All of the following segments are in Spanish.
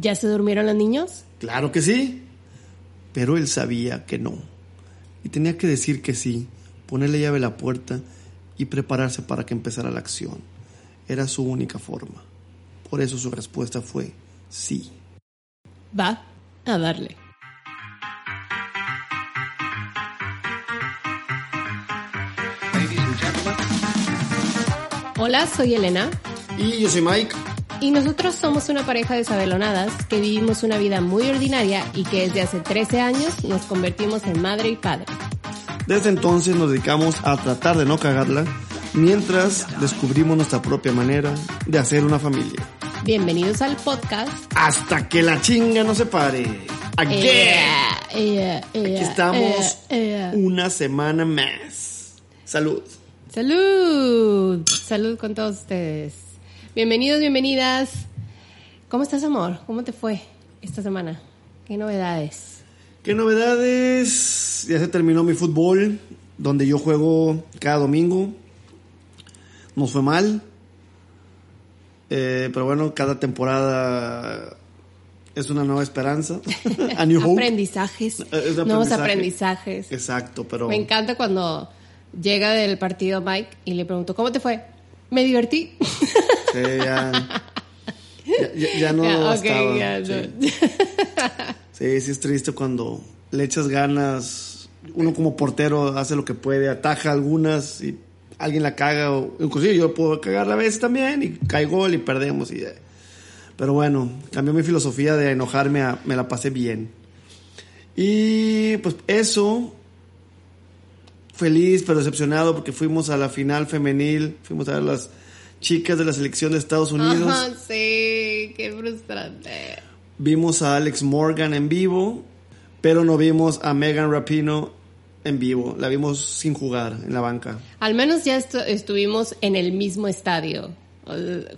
¿Ya se durmieron los niños? Claro que sí. Pero él sabía que no. Y tenía que decir que sí, ponerle llave a la puerta y prepararse para que empezara la acción. Era su única forma. Por eso su respuesta fue sí. Va a darle. Hola, soy Elena. Y yo soy Mike. Y nosotros somos una pareja de sabelonadas que vivimos una vida muy ordinaria y que desde hace 13 años nos convertimos en madre y padre. Desde entonces nos dedicamos a tratar de no cagarla mientras descubrimos nuestra propia manera de hacer una familia. Bienvenidos al podcast. Hasta que la chinga no se pare. Again. Aquí estamos una semana más. Salud. Salud. Salud con todos ustedes. Bienvenidos, bienvenidas. ¿Cómo estás, amor? ¿Cómo te fue esta semana? ¿Qué novedades? ¿Qué novedades? Ya se terminó mi fútbol, donde yo juego cada domingo. Nos fue mal. Eh, pero bueno, cada temporada es una nueva esperanza. A new hope. Aprendizajes. Es Nuevos aprendizaje. aprendizajes. Exacto, pero Me encanta cuando llega del partido Mike y le pregunto, ¿cómo te fue? Me divertí. ya, ya, ya- ya no sí. no. Sí, sí es triste cuando le echas ganas. Uno como portero hace lo que puede, ataja algunas y alguien la caga. O, inclusive yo puedo cagar a veces también y cae gol y perdemos. Y, pero bueno, cambió mi filosofía de enojarme a me la pasé bien. Y pues eso, feliz pero decepcionado porque fuimos a la final femenil, fuimos a ver las chicas de la selección de Estados Unidos. Ajá, sí, qué frustrante. Vimos a Alex Morgan en vivo, pero no vimos a Megan Rapino en vivo. La vimos sin jugar en la banca. Al menos ya estu- estuvimos en el mismo estadio. eh,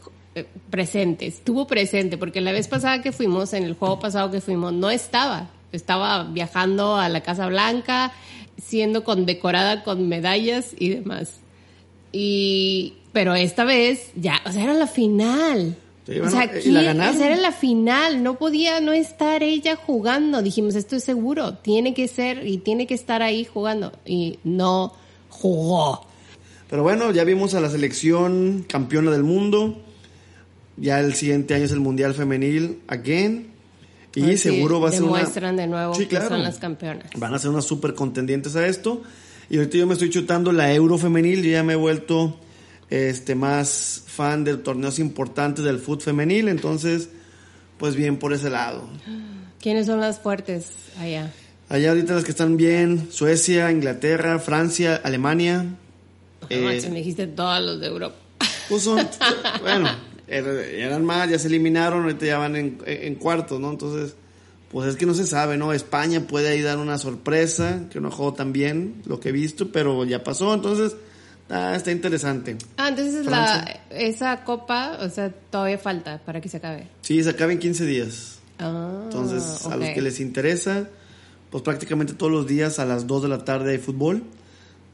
Presente, estuvo presente, porque la vez pasada que fuimos, en el juego pasado que fuimos, no estaba. Estaba viajando a la Casa Blanca, siendo condecorada con medallas y demás. Y, pero esta vez, ya, o sea, era la final. Sí, o sea, y ¿quién- la ganaron. o sea, era la final, no podía no estar ella jugando. Dijimos, esto es seguro, tiene que ser y tiene que estar ahí jugando. Y no jugó. Pero bueno, ya vimos a la selección campeona del mundo. Ya el siguiente año es el Mundial Femenil again. Y seguro va a ser una... demuestran de nuevo Sí, que claro. son las campeonas. Van a ser unas súper contendientes a esto. Y ahorita yo me estoy chutando la Euro Femenil. Yo ya me he vuelto este, más fan de torneos importantes del fútbol femenil. Entonces, pues bien por ese lado. ¿Quiénes son las fuertes allá? Allá ahorita las que están bien, Suecia, Inglaterra, Francia, Alemania. No manches, Eh, me dijiste todos los de Europa. pues son, bueno, er- eran más, ya se eliminaron, ahorita ya van en, en cuartos, ¿no? Entonces, pues es que no se sabe, ¿no? España puede ahí dar una sorpresa, que no jugó tan bien, lo que he visto, pero ya pasó, entonces, ah, está interesante. Ah, entonces Francia. la, esa copa, o sea, todavía falta para que se acabe. Sí, se acaba en 15 días. Ah, Entonces, a los que les interesa, pues prácticamente todos los días a las 2 de la tarde hay fútbol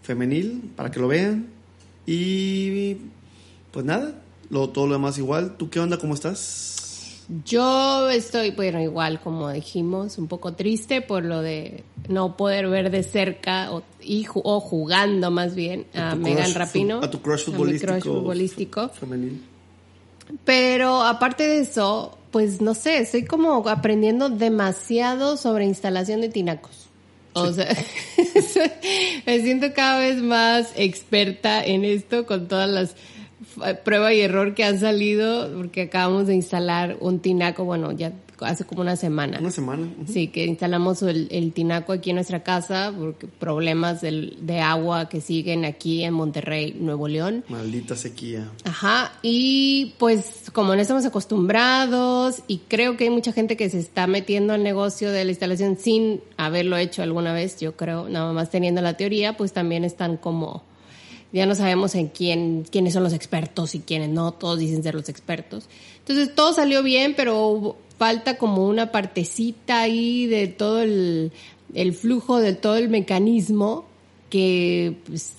femenil para que lo vean. Y pues nada, lo, todo lo demás igual. ¿Tú qué onda? ¿Cómo estás? Yo estoy, bueno, igual como dijimos, un poco triste por lo de no poder ver de cerca o, y, ju- o jugando más bien a, Megan Rapino. a tu crush mi futbolístico. crush futbolístico. Femenil. Pero aparte de eso, pues no sé, estoy como aprendiendo demasiado sobre instalación de tinacos. O sea, me siento cada vez más experta en esto con todas las prueba y error que han salido porque acabamos de instalar un tinaco, bueno, ya hace como una semana. Una semana. Sí, que instalamos el, el tinaco aquí en nuestra casa porque problemas del- de agua que siguen aquí en Monterrey, Nuevo León. Maldita sequía. Ajá, y pues como no estamos acostumbrados y creo que hay mucha gente que se está metiendo al negocio de la instalación sin haberlo hecho alguna vez, yo creo, nada más teniendo la teoría, pues también están como, ya no sabemos en quién, quiénes son los expertos y quiénes no, todos dicen ser los expertos. Entonces todo salió bien, pero hubo- falta como una partecita ahí de todo el, el flujo, de todo el mecanismo que pues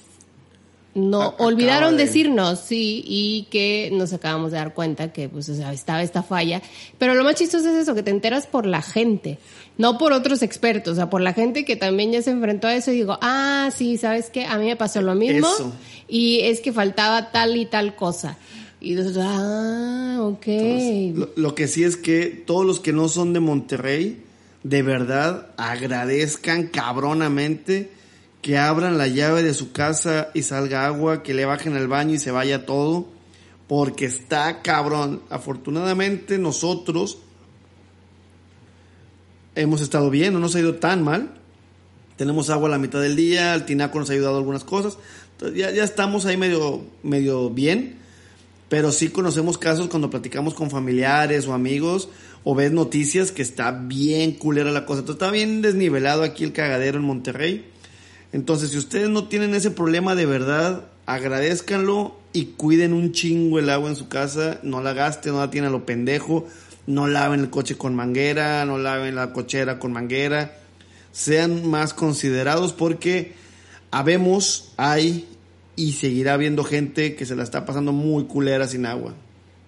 no olvidaron de- decirnos, sí, y que nos acabamos de dar cuenta que pues o sea, estaba esta falla. Pero lo más chistoso es eso, que te enteras por la gente, no por otros expertos, o sea, por la gente que también ya se enfrentó a eso y digo, ah, sí, ¿sabes qué? A mí me pasó lo mismo Eso. y es que faltaba tal y tal cosa. Y nosotros, ah, ok. Lo, lo que sí es que todos los que no son de Monterrey, de verdad agradezcan cabronamente que abran la llave de su casa y salga agua, que le bajen al baño y se vaya todo, porque está cabrón. Afortunadamente nosotros hemos estado bien, no nos ha ido tan mal. Tenemos agua a la mitad del día, el tinaco nos ha ayudado a algunas cosas. Entonces ya, ya estamos ahí medio, medio bien. Pero sí conocemos casos cuando platicamos con familiares o amigos o ves noticias que está bien culera la cosa. Entonces está bien desnivelado aquí el cagadero en Monterrey. Entonces, si ustedes no tienen ese problema de verdad, agradezcanlo y cuiden un chingo el agua en su casa. No la gasten, no la tienen a lo pendejo. No laven el coche con manguera, no laven la cochera con manguera. Sean más considerados porque habemos, hay y seguirá habiendo gente que se la está pasando muy culera sin agua.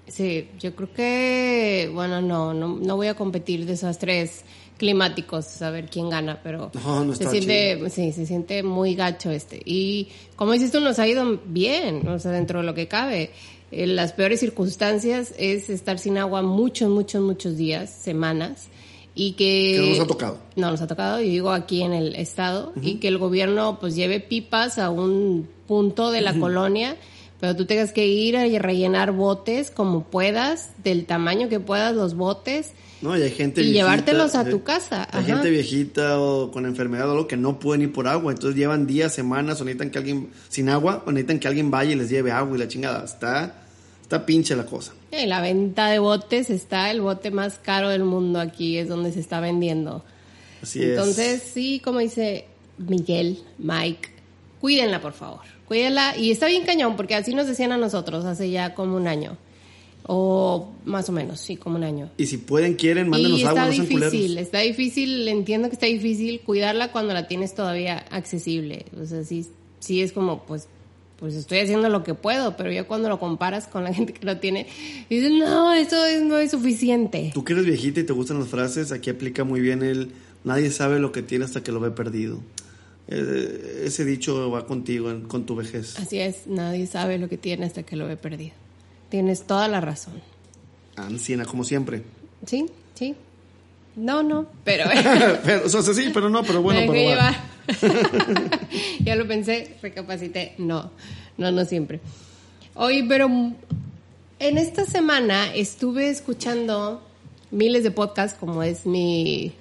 Sí, yo creo que, bueno, no, no, no voy a competir desastres climáticos, a ver quién gana, pero No, no se siente, sí, se siente muy gacho este. Y como dices tú, nos ha ido bien, o sea, dentro de lo que cabe. En las peores circunstancias es estar sin agua muchos, muchos, muchos días, semanas, y que... Que no nos ha tocado. No nos ha tocado, yo digo aquí en el estado, y que el gobierno pues lleve pipas a un punto de la colonia, pero tú tengas que ir a rellenar botes como puedas, del tamaño que puedas los botes, No, y hay gente Y viejita, llevártelos a tu casa, Hay ajá. gente viejita o con enfermedad o algo que no pueden ir por agua, entonces llevan días, semanas o necesitan que alguien sin agua o necesitan que alguien vaya y les lleve agua y la chingada. Está está pinche la cosa. y la venta de botes está el bote más caro del mundo aquí, es donde se está vendiendo. Así Entonces, sí, como dice Miguel, Mike, cuídenla, por favor. Cuídenla. Y está bien cañón, porque así nos decían a nosotros hace ya como un año. O más o menos, sí, como un año. Y si pueden, quieren, mándenos y agua, está difícil, está difícil, entiendo que está difícil cuidarla cuando la tienes todavía accesible. O sea, sí, sí es como, pues, pues estoy haciendo lo que puedo, pero ya cuando lo comparas con la gente que lo tiene, dices, no, eso es- no es suficiente. Tú que eres viejita y te gustan las frases, aquí aplica muy bien el nadie sabe lo que tiene hasta que lo ve perdido. Eh, ese dicho va contigo, con tu vejez. Así es, nadie sabe lo que tiene hasta que lo ve perdido. Tienes toda la razón. Anciana, como siempre. ¿Sí? ¿Sí? No, no, pero... pero, o sea, sí, pero no, pero bueno, pero ya lo pensé, recapacité. No, no, no siempre. Oye, pero en esta semana estuve escuchando miles de podcasts, como es mi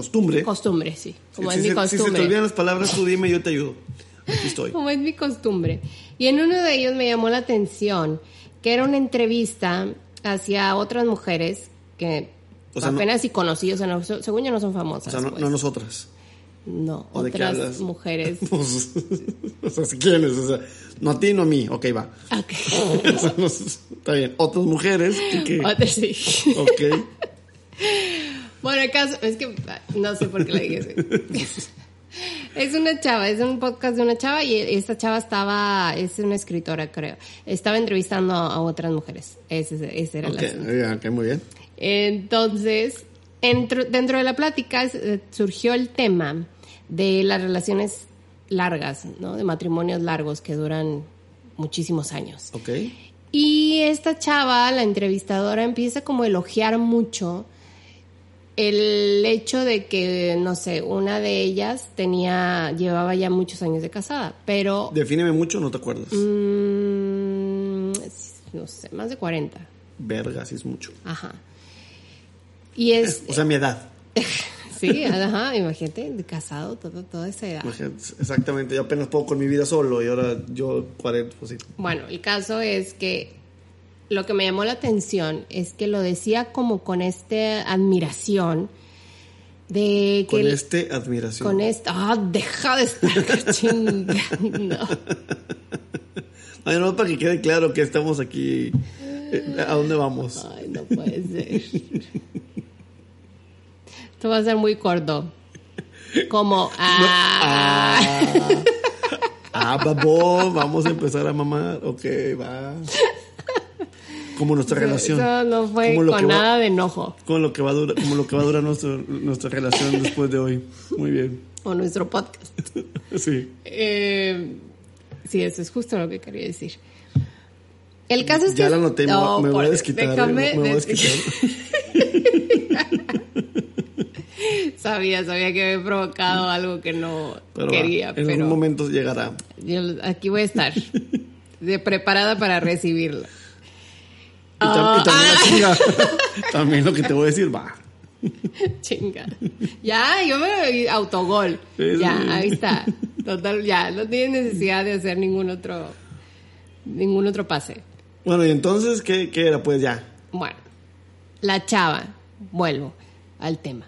Costumbre. costumbre, sí. Como si, es si mi se- si se te costumbre. olvidan las palabras, tú dime, yo te ayudo. Aquí estoy. como es mi costumbre. Y en uno de ellos me llamó la atención que era una entrevista hacia otras mujeres que O sea, no- apenas si conocí, o sea, no- según yo no son O famosas. sea, no, pues. no nosotras. No, ¿O de qué otras mujeres. Pues, o sea, si quieres, o sea, no a ti, no a mí. Ok, va. Ok. O sea, no- está bien. Otras mujeres que... que- Otras sí. ok. Bueno, el caso es que no sé por qué le dije así. Es una chava, es un podcast de una chava y esta chava estaba, es una escritora creo, estaba entrevistando a otras mujeres. Ese, ese era el Ok, asunto. ya, ok, muy bien. Entonces, entro- dentro de la plática eh, surgió el tema de las relaciones largas, ¿no? De matrimonios largos que duran muchísimos años. Ok. Y esta chava, la entrevistadora, empieza como a elogiar mucho el hecho de que, no sé, una de ellas tenía, llevaba ya muchos años de casada, pero, Defíneme mucho, no te acuerdas. mm, no sé, más de 40. Verga, sí es mucho. Ajá. Y es, O sea, mi edad. sí, ajá, imagínate, casado, todo, toda esa edad. Imagínate, Exactamente, yo apenas puedo con mi vida solo y ahora yo 40, pues sí. Bueno, el caso es que lo que me llamó la atención es que lo decía como con esta admiración de que Con el- este admiración. con esta ah deja de estar chingando Ay, no, para que quede claro que estamos aquí. eh, ¿A dónde vamos? ay no puede ser esto va a ser muy corto como ah, Ah, babo, vamos a empezar a mamar. Ok, va. Como nuestra relación. Eso no fue Como con va- nada de enojo. Como lo que va a durar, como lo que va a durar nuestro- nuestra relación después de hoy. Muy bien. O nuestro podcast. Sí. Eh, sí, eso es justo lo que quería decir. El caso es que. Ya la noté, me, No, voy- me voy a desquitar. eh, déjame me voy a des- desquitar. sabía, sabía que había provocado algo que no Pero va, quería, en pero algún momento llegará. yo aquí voy a estar. de preparada para recibirla. Y, tam- Ah, y también ah. la chinga. también lo que te voy a decir, va. Chinga. Ya, yo me autogol. Sí, sí. Ya, ahí está. Total, ya, no tienes necesidad de hacer ningún otro ningún otro pase. Bueno, y entonces, ¿qué, qué era? Pues ya. Bueno, la chava, vuelvo al tema.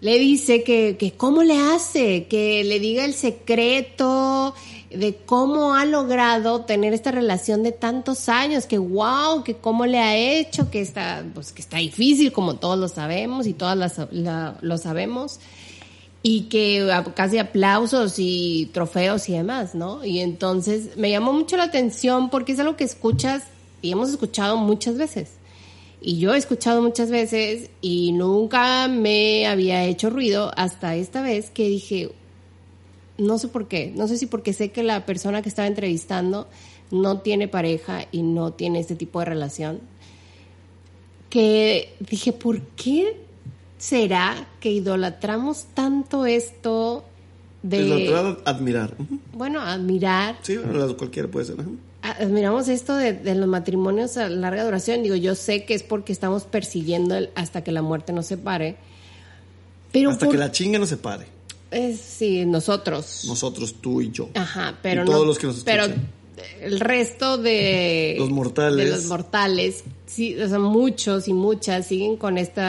Le dice que, que cómo le hace, que le diga el secreto de cómo ha logrado tener esta relación de tantos años, que wow, que cómo le ha hecho, que está, pues que está difícil, como todos lo sabemos y todas las, la- lo sabemos, y que casi aplausos y trofeos y demás, ¿no? Y entonces me llamó mucho la atención porque es algo que escuchas y hemos escuchado muchas veces. Y yo he escuchado muchas veces y nunca me había hecho ruido hasta esta vez que dije, no sé por qué, no sé si porque sé que la persona que estaba entrevistando no tiene pareja y no tiene este tipo de relación, que dije, ¿por qué será que idolatramos tanto esto de, Idolatrar, admirar. Bueno, admirar Sí, bueno, cualquiera puede ser. admiramos esto de, de los matrimonios a larga duración. Digo, yo sé que es porque estamos persiguiendo el- hasta que la muerte nos separe. Pero Hasta por- que la chinga no se pare. Es, sí, nosotros. Nosotros, tú y yo. Ajá, pero Y todos no- los que nos Pero escuchan. el resto de Los mortales. de los mortales, sí, o sea, muchos y muchas siguen con este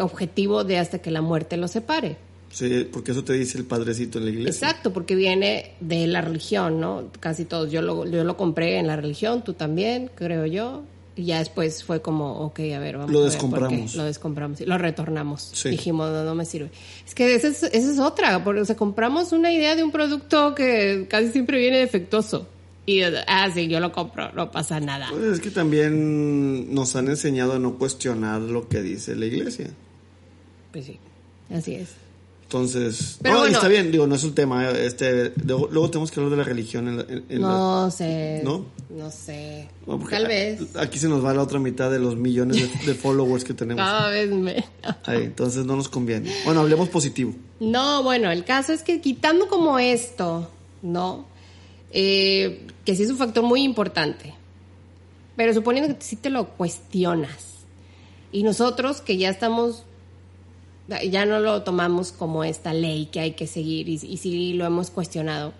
objetivo de hasta que la muerte los separe. Sí, porque eso te dice el padrecito en la iglesia. Exacto, porque viene de la religión, ¿no? Casi todos. Yo lo, yo lo compré en la religión, tú también, creo yo. Y ya después fue como, ok, a ver, vamos Lo a ver descompramos. Lo descompramos y lo retornamos. Sí. Dijimos, no, no me sirve. Es que esa es, esa es otra, porque o sea, compramos una idea de un producto que casi siempre viene defectuoso. Y, ah, sí, yo lo compro, no pasa nada. Pues es que también nos han enseñado a no cuestionar lo que dice la iglesia. Pues sí, así es. Entonces, Pero bueno. está bien, digo, no es un tema. Este, luego, luego tenemos que hablar de la religión en la, en- la- No sé. ¿No? No sé. Tal vez. Aquí se nos va la otra mitad de los millones de, de followers que tenemos. Cada vez me... Ahí, entonces no nos conviene. Bueno, hablemos positivo. No, bueno, el caso es que quitando como esto, ¿no? Eh, que sí es un factor muy importante, pero suponiendo que sí te lo cuestionas, y nosotros que ya estamos, ya no lo tomamos como esta ley que hay que seguir, y, y sí lo hemos cuestionado,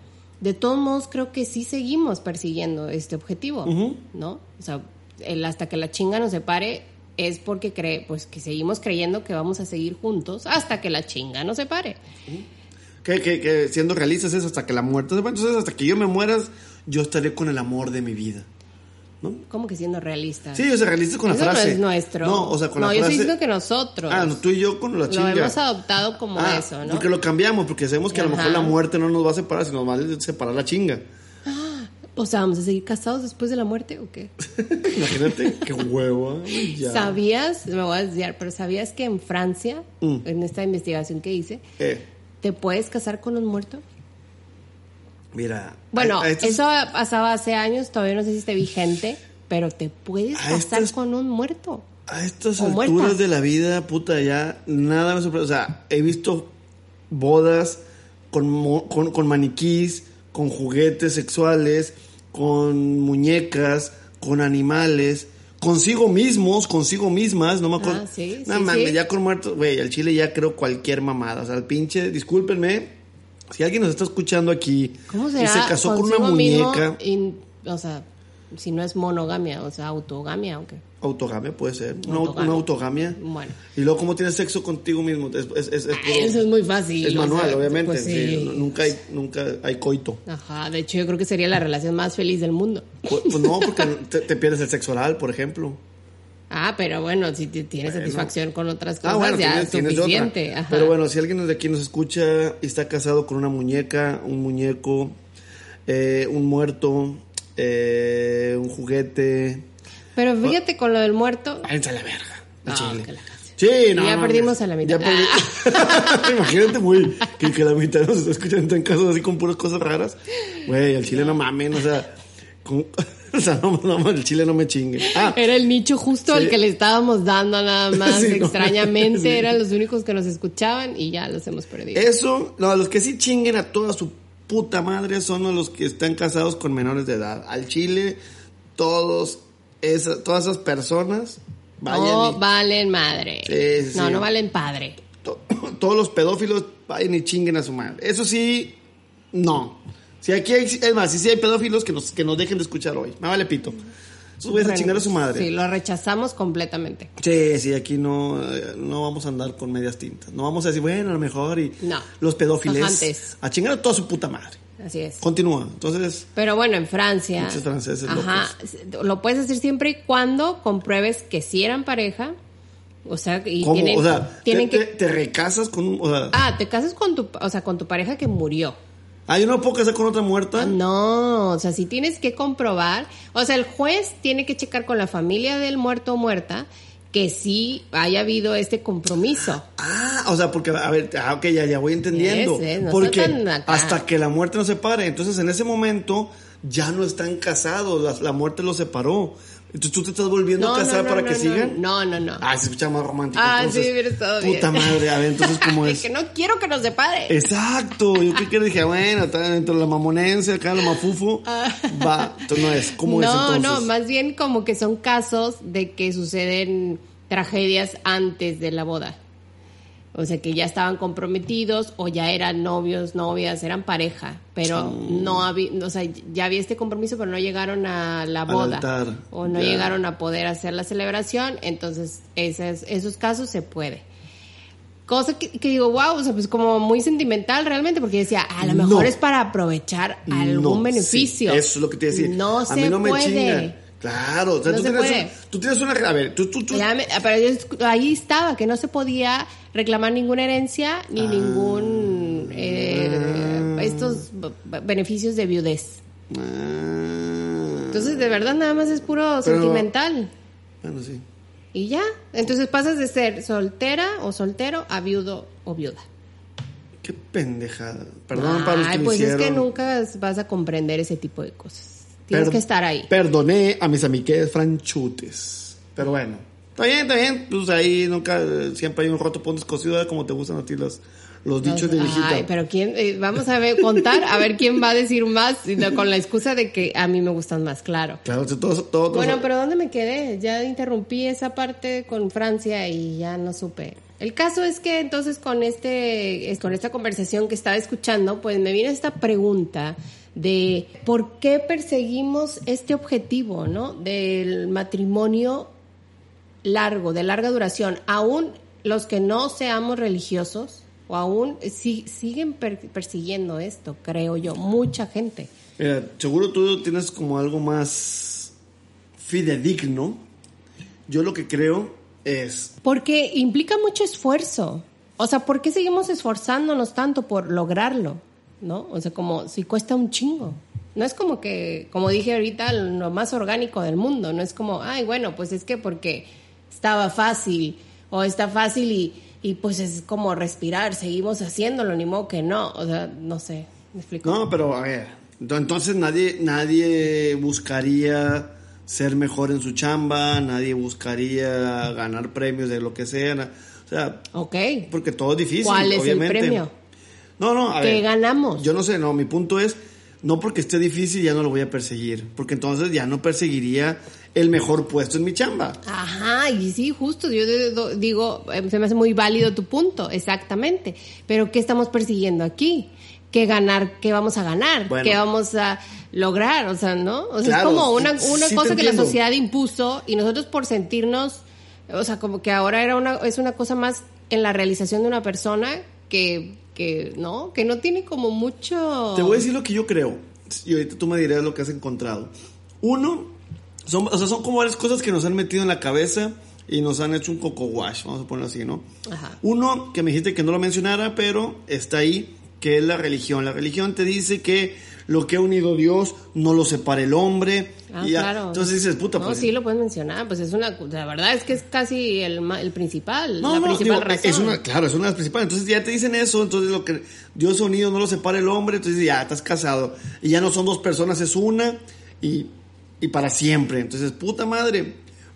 de todos modos creo que sí seguimos persiguiendo este objetivo. ¿no? O sea, el hasta que la chinga nos separe es porque cree, pues que seguimos creyendo que vamos a seguir juntos hasta que la chinga nos separe. Que, que, que siendo realistas es hasta que la muerte. Entonces, hasta que yo me mueras, yo estaré con el amor de mi vida. ¿No? ¿Cómo que siendo realista? Sí, o sea, realista con la Eso frase. no es nuestro. No, o sea, con no, la yo frase. estoy diciendo que nosotros Ah, no, tú y yo con la lo chinga. hemos adoptado como Ah, eso, ¿no? Porque lo cambiamos, porque sabemos que a lo mejor la muerte no nos va a separar, sino a separar la chinga. O sea, ¿vamos a seguir casados después de la muerte o qué? Imagínate, qué huevo. ay, ya. ¿Sabías? Me voy a desviar, pero ¿sabías que en Francia, Mm. en esta investigación que hice, Eh, te puedes casar con un muerto? Mira. Bueno, estos- eso pasaba hace años, todavía no sé si esté vigente, pero te puedes A casar con un muerto. A estas O alturas muertas. de la vida, puta, ya nada me sorprende. O sea, he visto bodas con, con, con maniquís, con juguetes sexuales, con muñecas, con animales, consigo mismos, consigo mismas, no me acuerdo. Ah, sí, no sí, mames, sí. ya con muertos, güey, al chile ya creo cualquier mamada. O sea, el pinche, discúlpenme, si alguien nos está escuchando aquí ¿Cómo y se casó con una muñeca, o sea, si no es monogamia, o sea, autogamia, aunque. autogamia puede ser, una, Autogamia. una autogamia. Bueno. Y luego, ¿cómo tienes sexo contigo mismo? Es, es, es- es puro- Eso es muy fácil. es manual, sea, obviamente. pues sí, sí. no- Nunca, hay, nunca hay coito. Ajá, de hecho yo creo que sería la relación más feliz del mundo. Pues, pues no, porque te, te pierdes el sexo oral, por ejemplo. Ah, pero bueno, si t- tienes Bueno. satisfacción con otras cosas, Ah, bueno, ya tienes, es suficiente. Pero bueno, si alguien de aquí nos escucha y está casado con una muñeca, un muñeco, eh, un muerto, eh, un juguete, Pero fíjate con lo del muerto. váyanse a la verga. al No, chile. la. Sí, no. Ya no, perdimos a la mitad. ya perdí- Imagínate, güey, que, que la mitad nos está escuchando en casos así con puras cosas raras. Güey, el chile no mamen, o sea, con- o sea, no, no, el chile no me chingue. Ah, Era el nicho justo Sí. al que le estábamos dando nada más. Sí, no, Extrañamente sí. eran los únicos que nos escuchaban y ya los hemos perdido. Eso, no, los que sí chinguen a toda su puta madre son los que están casados con menores de edad. Al Chile, todos esa- todas esas personas, vayan no y- valen madre. No, no valen padre. to- todos los pedófilos vayan y chinguen a su madre. Eso sí, no. Si aquí hay, es más, si sí hay pedófilos que nos, que nos dejen de escuchar hoy. Me vale pito. Güeyes a chingar a su madre. Sí, lo rechazamos completamente. Sí, sí, aquí no, eh, no vamos a andar con medias tintas. No vamos a decir, bueno, a lo mejor y No. los pedófiles a chingar a toda su puta madre. Así es. Continúa. Entonces, Pero bueno, en Francia. Muchos franceses Ajá. Lo puedes hacer siempre y cuando compruebes que sí eran pareja. O sea, y ¿cómo? tienen, o sea, tienen te, que. te- te recasas con un. O sea, Ah, te casas con tu, o sea, con tu pareja que murió. Ah, yo no puedo casar con otra muerta. No, o sea, si tienes que comprobar, o sea, el juez tiene que checar con la familia del muerto o muerta que sí haya habido este compromiso. Ah, o sea, porque, a ver, ah, ok, ya, ya voy entendiendo. Ese, no porque hasta que la muerte no se pare, entonces en ese momento ya no están casados, la, la muerte los separó. Entonces tú te estás volviendo No, a casar no, no, para que sigan. No, no, no. Ah, se escucha más romántico. Ah, entonces, sí, hubiera estado bien. Puta madre, a ver, entonces, ¿cómo De es? que no quiero que nos separe. Exacto, yo creo que dije, bueno, está dentro de la mamonense, acá lo mafufo, va, entonces no es, ¿cómo es Ah. no, entonces? no, más bien como que son casos de que suceden tragedias antes de la boda. O sea, que ya estaban comprometidos o ya eran novios, novias, eran pareja, pero no había, o sea, ya había este compromiso, pero no llegaron a la boda o no llegaron a poder hacer la celebración, entonces esos, esos casos se puede. Cosa que, que digo, wow, o sea, pues como muy sentimental realmente, porque decía, a lo mejor No. es para aprovechar algún No, sí, beneficio. eso es lo que te iba a decir. No a se mí no puede. Claro, o sea, No tú, se tienes puede. un- tú tienes una. A ver, tú, tú, tú. Ya me- pero yo- ahí estaba, que no se podía reclamar ninguna herencia Ah. ni ningún eh, estos b- b- beneficios de viudez. Ah. Entonces, de verdad, nada más es puro Pero- sentimental. Bueno, sí. Y ya. Entonces pasas de ser soltera o soltero a viudo o viuda. Qué pendejada. Perdón para los que Ay, pues hicieron. es que nunca vas a comprender ese tipo de cosas. Tienes que estar ahí. Perdoné a mis amigues franchutes. Pero bueno. Está bien, está bien. Pues ahí nunca, siempre hay un roto por un descosido, ¿eh? como te gustan a ti los, los dichos de viejita. Ay, pero quién, eh, vamos a ver, contar, a ver quién va a decir más, con la excusa de que a mí me gustan más, claro. Claro, todo, todo, todo- Bueno, pero ¿dónde me quedé? Ya interrumpí esa parte con Francia y ya no supe. El caso es que entonces con este, es- con esta conversación que estaba escuchando, pues me viene esta pregunta de por qué perseguimos este objetivo, ¿no? Del matrimonio largo, de larga duración, aún los que no seamos religiosos o aún si- siguen per- persiguiendo esto, creo yo, mucha gente. Mira, seguro tú tienes como algo más fidedigno. Yo lo que creo es, Porque implica mucho esfuerzo. O sea, ¿por qué seguimos esforzándonos tanto por lograrlo? ¿No? O sea, como si cuesta un chingo. No es como que, como dije ahorita, lo más orgánico del mundo. No es como, ay, bueno, pues es que porque estaba fácil o está fácil y, y pues es como respirar, seguimos haciéndolo, ni modo que no. O sea, no sé, me explico. no, pero a ver, ento- entonces nadie, nadie buscaría ser mejor en su chamba, nadie buscaría ganar premios de lo que sea, o sea, Ok. porque todo es difícil. ¿Cuál es el obviamente. premio? No, no, a ¿Qué ver. ganamos? Yo no sé, no, mi punto es, no porque esté difícil ya no lo voy a perseguir, porque entonces ya no perseguiría el mejor puesto en mi chamba. Ajá, y sí, justo, yo digo, eh, se me hace muy válido tu punto, exactamente. Pero ¿qué estamos persiguiendo aquí? ¿Qué ganar? ¿Qué vamos a ganar? Bueno. ¿Qué vamos a lograr? O sea, ¿no? O sea, Claro, es como una, sí cosa que la sociedad impuso y nosotros por sentirnos, o sea, como que ahora era una, es una cosa más en la realización de una persona que, que ¿no? Que no tiene como mucho... Te voy a decir lo que yo creo, y ahorita tú me dirás lo que has encontrado. Uno, Son, o sea, son como varias cosas que nos han metido en la cabeza y nos han hecho un coco wash, vamos a ponerlo así, ¿no? Ajá. Uno que me dijiste que no lo mencionara, pero está ahí, que es la religión. La religión te dice que lo que ha unido Dios no lo separa el hombre. Ah, y ya- claro. Entonces dices, puta, No, pues. sí lo puedes mencionar, pues es una, la verdad es que es casi el, el principal, No, la no, principal digo, razón. es una, claro, es una de las principales. Entonces ya te dicen eso, entonces lo que Dios unido no lo separa el hombre, entonces ya estás casado. Y ya no son dos personas, es una y, y para siempre. Entonces, puta madre,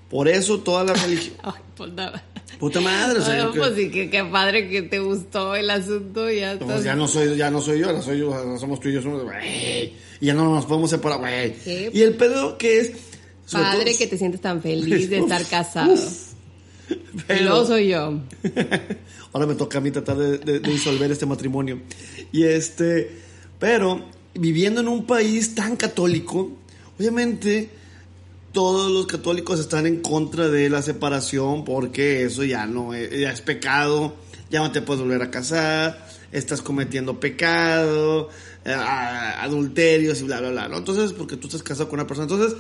por eso toda la religión. Ay, pues nada. Puta madre, o sea, Ay, yo que- pues sí, que qué padre que te gustó el asunto, ya Pues estás- ya no soy, ya no soy yo, ahora soy yo, ahora somos tú y yo, somos, güey. Y ya no nos podemos separar, güey. Y el pedo que es. Padre todo- que te sientes tan feliz de Uf, estar casado. Y pero- luego soy yo. Ahora me toca a mí tratar de, de- de disolver este matrimonio. Y este, pero viviendo en un país tan católico, obviamente todos los católicos están en contra de la separación porque eso ya no es, ya es pecado, ya no te puedes volver a casar, estás cometiendo pecado, eh, adulterios y bla, bla, bla. Entonces, porque tú estás casado con una persona. Entonces,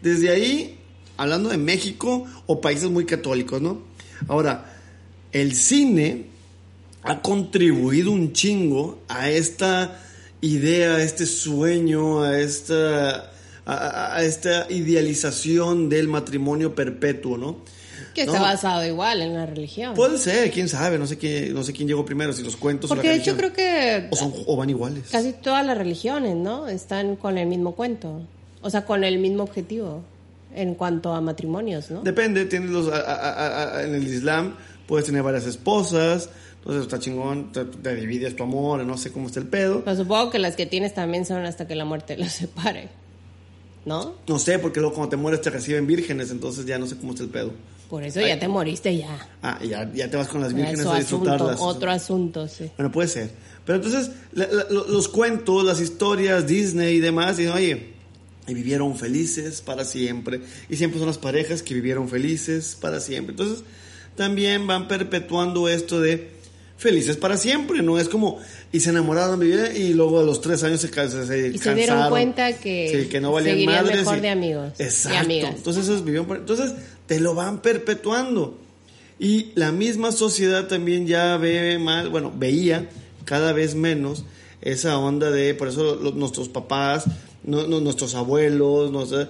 desde ahí, hablando de México o países muy católicos, ¿no? Ahora, el cine ha contribuido un chingo a esta idea, a este sueño, a esta, a, a- esta idealización del matrimonio perpetuo, ¿no? Que No, está basado igual en la religión. Puede ser, quién sabe, no sé quién, no sé quién llegó primero, si los cuentos o la Porque de hecho religión. creo que o, son, o van iguales. casi todas las religiones, ¿no? Están con el mismo cuento. O sea, con el mismo objetivo en cuanto a matrimonios, ¿no? Depende, tienes los, a- a- a- a- en el Islam puedes tener varias esposas, entonces está chingón, te, te divides tu amor, no sé cómo está el pedo. Pero supongo que las que tienes también son hasta que la muerte los separe. ¿No? No sé, porque luego cuando te mueres te reciben vírgenes, entonces ya no sé cómo está el pedo. Por eso ya te moriste ya. Ah, ya, ya te vas con las vírgenes a asunto, disfrutarlas. otro asunto, sí. Bueno, puede ser. Pero entonces, la- la- lo- los cuentos, las historias, Disney y demás, dicen, oye, y vivieron felices para siempre. Y siempre son las parejas que vivieron felices para siempre. Entonces, también van perpetuando esto de felices para siempre, ¿no? Es como, y se enamoraron, vivieron, y luego a los tres años se, ca- se, se Y se dieron cuenta que Sí, que no valían madres. mejor y- de amigos y Exacto. amigas. Entonces, por- entonces, te lo van perpetuando. Y la misma sociedad también ya ve mal, bueno, veía cada vez menos esa onda de, por eso nuestros papás, no- no- nuestros abuelos, sé,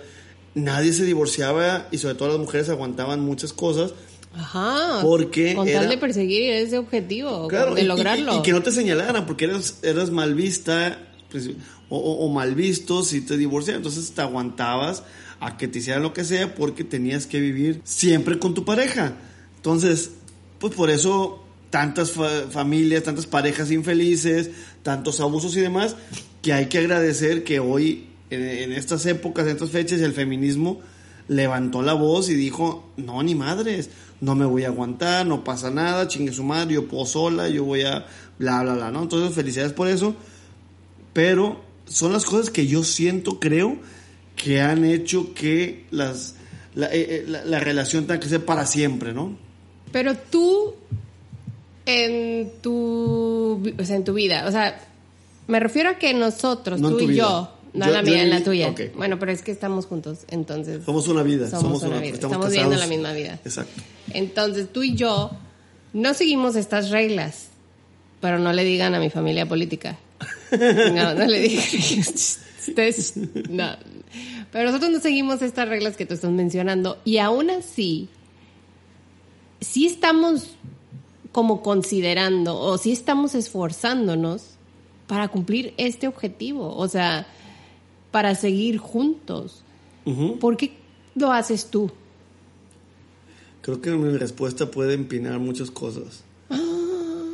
nadie se divorciaba y sobre todo las mujeres aguantaban muchas cosas. Ajá. Porque Con era- tal de perseguir ese objetivo, Claro, de y- y- lograrlo. Y, que no te señalaran porque eras, eras mal vista pues, o, o- o mal visto si te divorciaban. Entonces te aguantabas a que te hicieran lo que sea porque tenías que vivir siempre con tu pareja. Entonces, pues por eso tantas fa- familias, tantas parejas infelices, tantos abusos y demás, que hay que agradecer que hoy, en, en estas épocas, en estas fechas, el feminismo levantó la voz y dijo, no, ni madres, no me voy a aguantar, no pasa nada, chingue su madre, yo puedo sola, yo voy a bla, bla, bla, ¿no? Entonces, felicidades por eso, pero son las cosas que yo siento, creo, que han hecho que las, la, eh, eh, la- la relación tenga que ser para siempre, ¿no? Pero tú, en tu, vi- o sea, en tu vida, o sea, me refiero a que nosotros, No tú y vida. yo, no Yo- la mía, en la tuya. Bueno, pero es que estamos juntos, entonces Somos una vida, Somos somos, una una, vida, estamos, estamos viviendo la misma vida. Exacto. Entonces tú y yo no seguimos estas reglas, pero no le digan a mi familia política. No, no le digan. Ustedes, no. Pero nosotros no seguimos estas reglas que tú estás mencionando y aún así, sí estamos como considerando o sí estamos esforzándonos para cumplir este objetivo, o sea, para seguir juntos. ¿Por qué lo haces tú? Creo que mi respuesta puede empinar muchas cosas.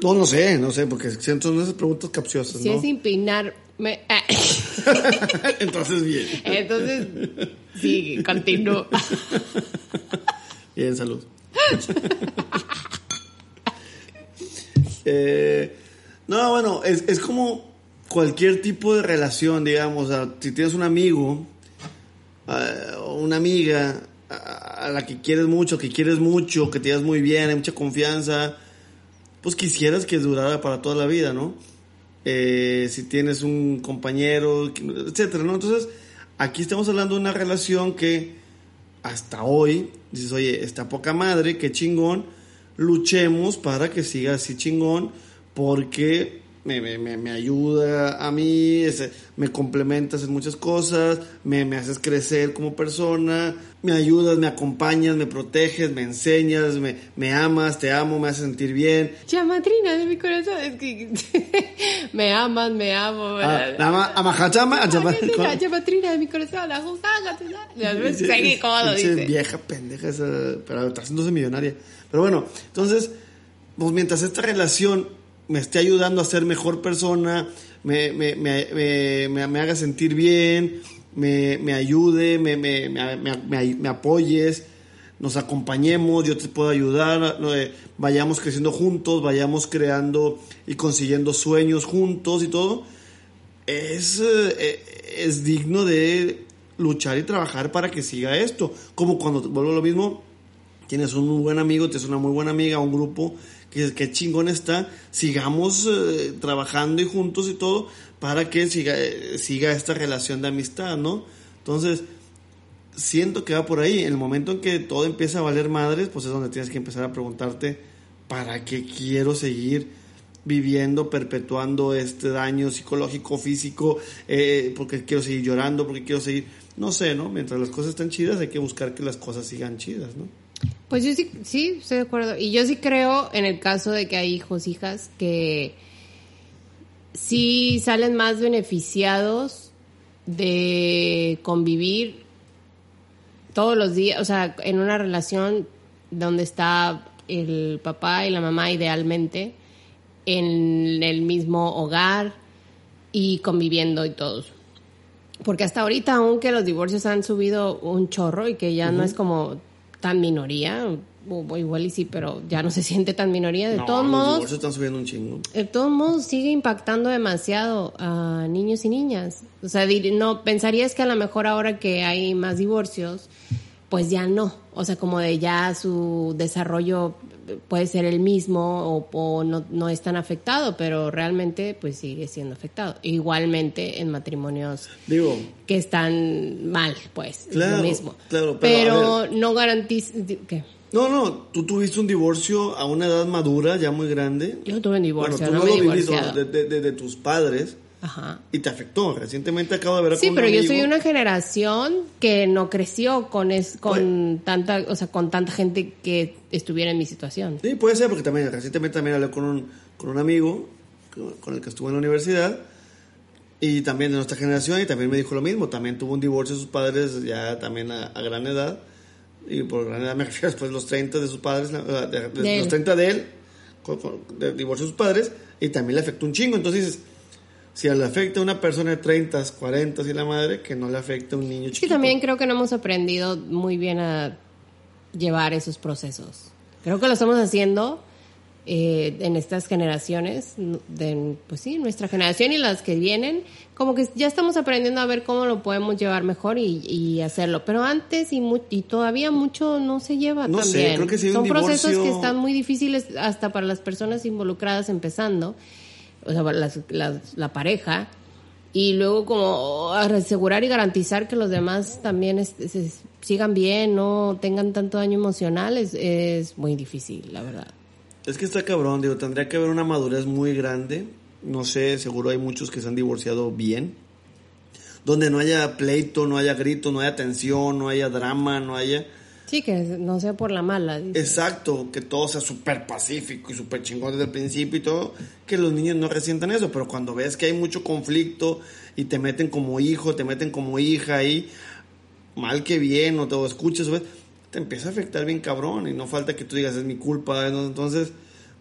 No, no sé, no sé, porque siento esas preguntas capciosas, Si ¿no? es empinarme. ah, Entonces, bien. Entonces, sí, continúo. Bien, salud. Eh, no, bueno, es, es como cualquier tipo de relación, digamos. sea, si tienes un amigo eh, o una amiga a, a la que quieres mucho, que quieres mucho, que te llevas muy bien, hay mucha confianza, pues quisieras que durara para toda la vida, ¿no? Eh, si tienes un compañero, etcétera, ¿no? Entonces, aquí estamos hablando de una relación que hasta hoy dices, oye, está poca madre, qué chingón, luchemos para que siga así chingón, porque me, me, me, ayuda a mí, me complementas en muchas cosas, me, me haces crecer como persona, me ayudas, me acompañas, me proteges, me enseñas, me, me amas, te amo, me haces sentir bien. Chamatrina de mi corazón, es que me amas, me amo. Ah, amajachama, chamatrina de mi corazón, la Seguí cómo lo dice. Vieja pendeja esa, pero está haciéndose millonaria. Pero bueno, entonces, pues mientras esta relación me esté ayudando a ser mejor persona, me, me, me, me haga sentir bien, me, ayude, me, apoyes, nos acompañemos, yo te puedo ayudar, vayamos creciendo juntos, vayamos creando y consiguiendo sueños juntos y todo, es, eh, es digno de luchar y trabajar para que siga esto. Como cuando vuelvo a lo mismo, tienes un buen amigo, tienes una muy buena amiga, un grupo que, que chingón está, sigamos eh, trabajando y juntos y todo para que siga, eh, siga esta relación de amistad, ¿no? Entonces, siento que va por ahí. En el momento en que todo empieza a valer madres, pues es donde tienes que empezar a preguntarte, ¿para qué quiero seguir viviendo, perpetuando este daño psicológico, físico? Eh, porque quiero seguir llorando, porque quiero seguir, no sé, ¿no? Mientras las cosas están chidas, hay que buscar que las cosas sigan chidas, ¿no? Pues yo sí, sí, estoy de acuerdo. Y yo sí creo en el caso de que hay hijos, hijas, que sí salen más beneficiados de convivir todos los días, o sea, en una relación donde está el papá y la mamá idealmente en el mismo hogar y conviviendo y todos. Porque hasta ahorita, aunque los divorcios han subido un chorro y que ya no es como tan minoría, o igual y sí, pero ya no se siente tan minoría. De todos modos, están subiendo un chingo. De todos modos, sigue impactando demasiado a niños y niñas. O sea, no pensarías que a lo mejor ahora que hay más divorcios, pues ya no. O sea, como de ya su desarrollo puede ser el mismo o, no, no, es tan afectado, pero realmente pues sigue siendo afectado. Igualmente en matrimonios Digo, que están mal, pues, claro, lo mismo. Claro, pero, no garantiza... ¿Qué? No, no, tú tuviste un divorcio a una edad madura, ya muy grande. Yo tuve un divorcio, bueno, tú no, lo viviste de, de, tus padres. Ajá. Y te afectó. Recientemente acabo de ver Sí, pero yo soy una generación que no creció con es, con tanta, o sea, con tanta gente que estuviera en mi situación. Sí, puede ser porque también recientemente también hablé con un con un amigo con el que estuve en la universidad y también de nuestra generación y también me dijo lo mismo, también tuvo un divorcio de sus padres ya también a, gran edad y por gran edad me refiero después de los 30 de sus padres, de, los 30 de él, de divorcio de sus padres y también le afectó un chingo, entonces si le afecta a una persona de 30, 40 y la madre, que no le afecta a un niño chiquito. Sí, también creo que no hemos aprendido muy bien a llevar esos procesos. Creo que lo estamos haciendo eh, en estas generaciones, de, pues sí, nuestra generación y las que vienen, como que ya estamos aprendiendo a ver cómo lo podemos llevar mejor y, hacerlo. Pero antes y, y todavía mucho no se lleva no Sé, creo que Son procesos que están muy difíciles hasta para las personas involucradas empezando o sea, la, la, pareja, y luego como asegurar y garantizar que los demás también sigan bien, no tengan tanto daño emocional, es, es muy difícil, la verdad. Es que está cabrón, digo, tendría que haber una madurez muy grande. No sé, seguro hay muchos que se han divorciado bien. Donde no haya pleito, no haya grito, no haya tensión, no haya drama, no haya Sí, que no sea por la mala. Exacto, que todo sea súper pacífico y súper chingón desde el principio y todo, que los niños no resientan eso, pero cuando ves que hay mucho conflicto y te meten como hijo, te meten como hija ahí, mal que bien, o te escuchas, te empieza a afectar bien cabrón y no falta que tú digas es mi culpa, entonces,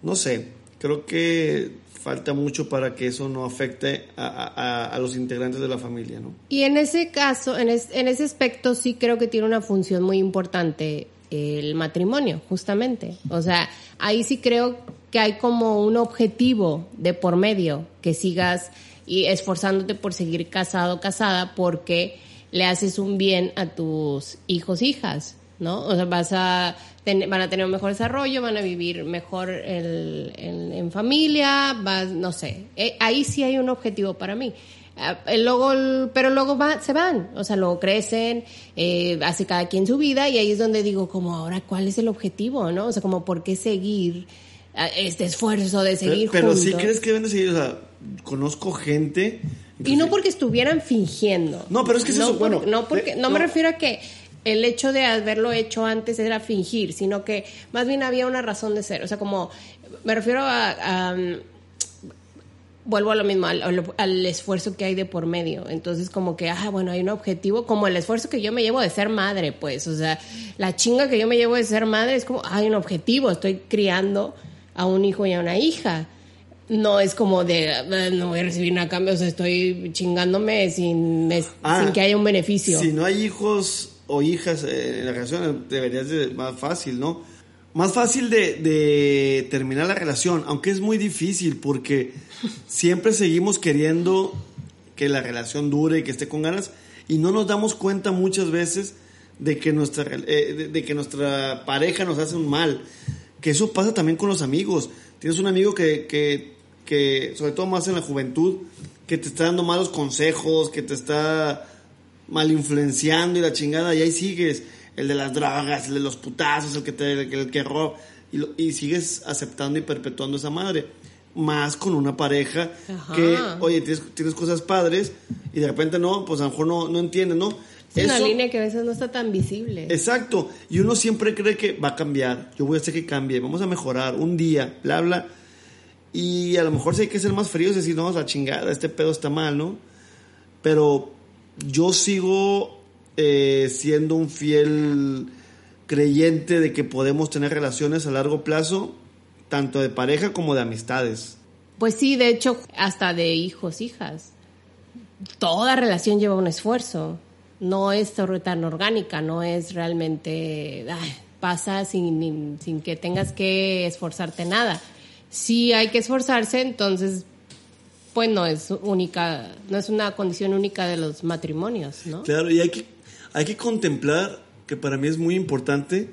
no sé, creo que falta mucho para que eso no afecte a, los integrantes de la familia, ¿no? Y en ese caso, en, en ese aspecto sí creo que tiene una función muy importante el matrimonio, justamente. O sea, ahí sí creo que hay como un objetivo de por medio, que sigas y esforzándote por seguir casado, casada, porque le haces un bien a tus hijos, hijas, ¿no? O sea, vas a van a tener un mejor desarrollo, van a vivir mejor en familia, no sé. Eh, ahí sí hay un objetivo para mí. Ah, eh, luego, pero luego va, se van, o sea, luego crecen, eh, hace cada quien su vida y ahí es donde digo, como ahora, ¿cuál es el objetivo, no? O sea, como, ¿por qué seguir ah, este esfuerzo de seguir Pero, pero sí crees que deben de seguir, o sea, conozco gente. Y no porque estuvieran fingiendo. No, pero es que es no eso, por- bueno, No, porque, eh, no, me refiero a que el hecho de haberlo hecho antes era fingir, sino que más bien había una razón de ser. O sea, como, me refiero a. a, mm, vuelvo a lo mismo, al, esfuerzo que hay de por medio. Entonces, como que, ah, bueno, hay un objetivo, como el esfuerzo que yo me llevo de ser madre, pues. O sea, la chinga que yo me llevo de ser madre es como, hay un objetivo, estoy criando a un hijo y a una hija. No es como de, "Ah, no voy a recibir nada a cambio, o sea, estoy chingándome sin, Ah, sin que haya un beneficio. Si no hay hijos o hijas eh, en la relación, debería ser más fácil, ¿no? Más fácil de, de terminar la relación, aunque es muy difícil porque siempre seguimos queriendo que la relación dure, que esté con ganas y no nos damos cuenta muchas veces de que nuestra, eh, de, de que nuestra pareja nos hace un mal. Que eso pasa también con los amigos. Tienes un amigo que, que, que, sobre todo más en la juventud, que te está dando malos consejos, que te está mal influenciando y la chingada, y ahí sigues. El de las drogas, el de los putazos, el que te el el que roba, y, lo- y sigues aceptando y perpetuando esa madre. Más con una pareja Ajá. que, oye, tienes, tienes cosas padres y de repente no, pues a lo mejor no, no entiendes, ¿no? es una línea que a veces no está tan visible. Exacto. Y uno siempre cree que va a cambiar. Yo voy a hacer que cambie. Vamos a mejorar un día, bla, bla. Y a lo mejor sí hay que ser más fríos y decir, no, la chingada, este pedo está mal, ¿no? Pero yo sigo eh, siendo un fiel creyente de que podemos tener relaciones a largo plazo, tanto de pareja como de amistades. Pues sí, de hecho, hasta de hijos, hijas. Toda relación lleva un esfuerzo. No es tan orgánica, no es realmente pasa sin, sin que tengas que esforzarte nada. Sí hay que esforzarse, entonces pues no es única, no es una condición única de los matrimonios, ¿no? Claro, y hay que, hay que contemplar, que para mí es muy importante,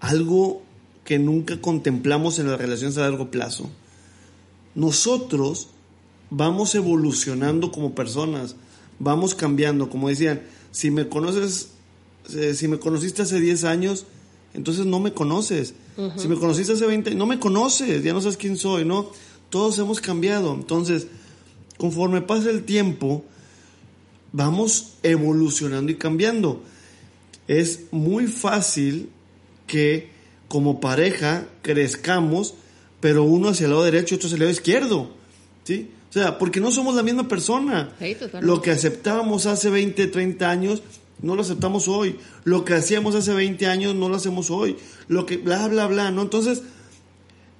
algo que nunca contemplamos en las relaciones a largo plazo. Nosotros vamos evolucionando como personas, vamos cambiando, como decían, si me conoces, eh, si me conociste hace 10 años, entonces no me conoces. Si me conociste hace 20, no me conoces, ya no sabes quién soy, ¿no? Todos hemos cambiado. Entonces, conforme pasa el tiempo, vamos evolucionando y cambiando. Es muy fácil que como pareja crezcamos, pero uno hacia el lado derecho y otro hacia el lado izquierdo. ¿Sí? O sea, porque no somos la misma persona. Sí. Lo que aceptábamos hace 20, 30 años, no lo aceptamos hoy. Lo que hacíamos hace 20 años, no lo hacemos hoy. Lo que, bla, bla, bla, ¿no? Entonces,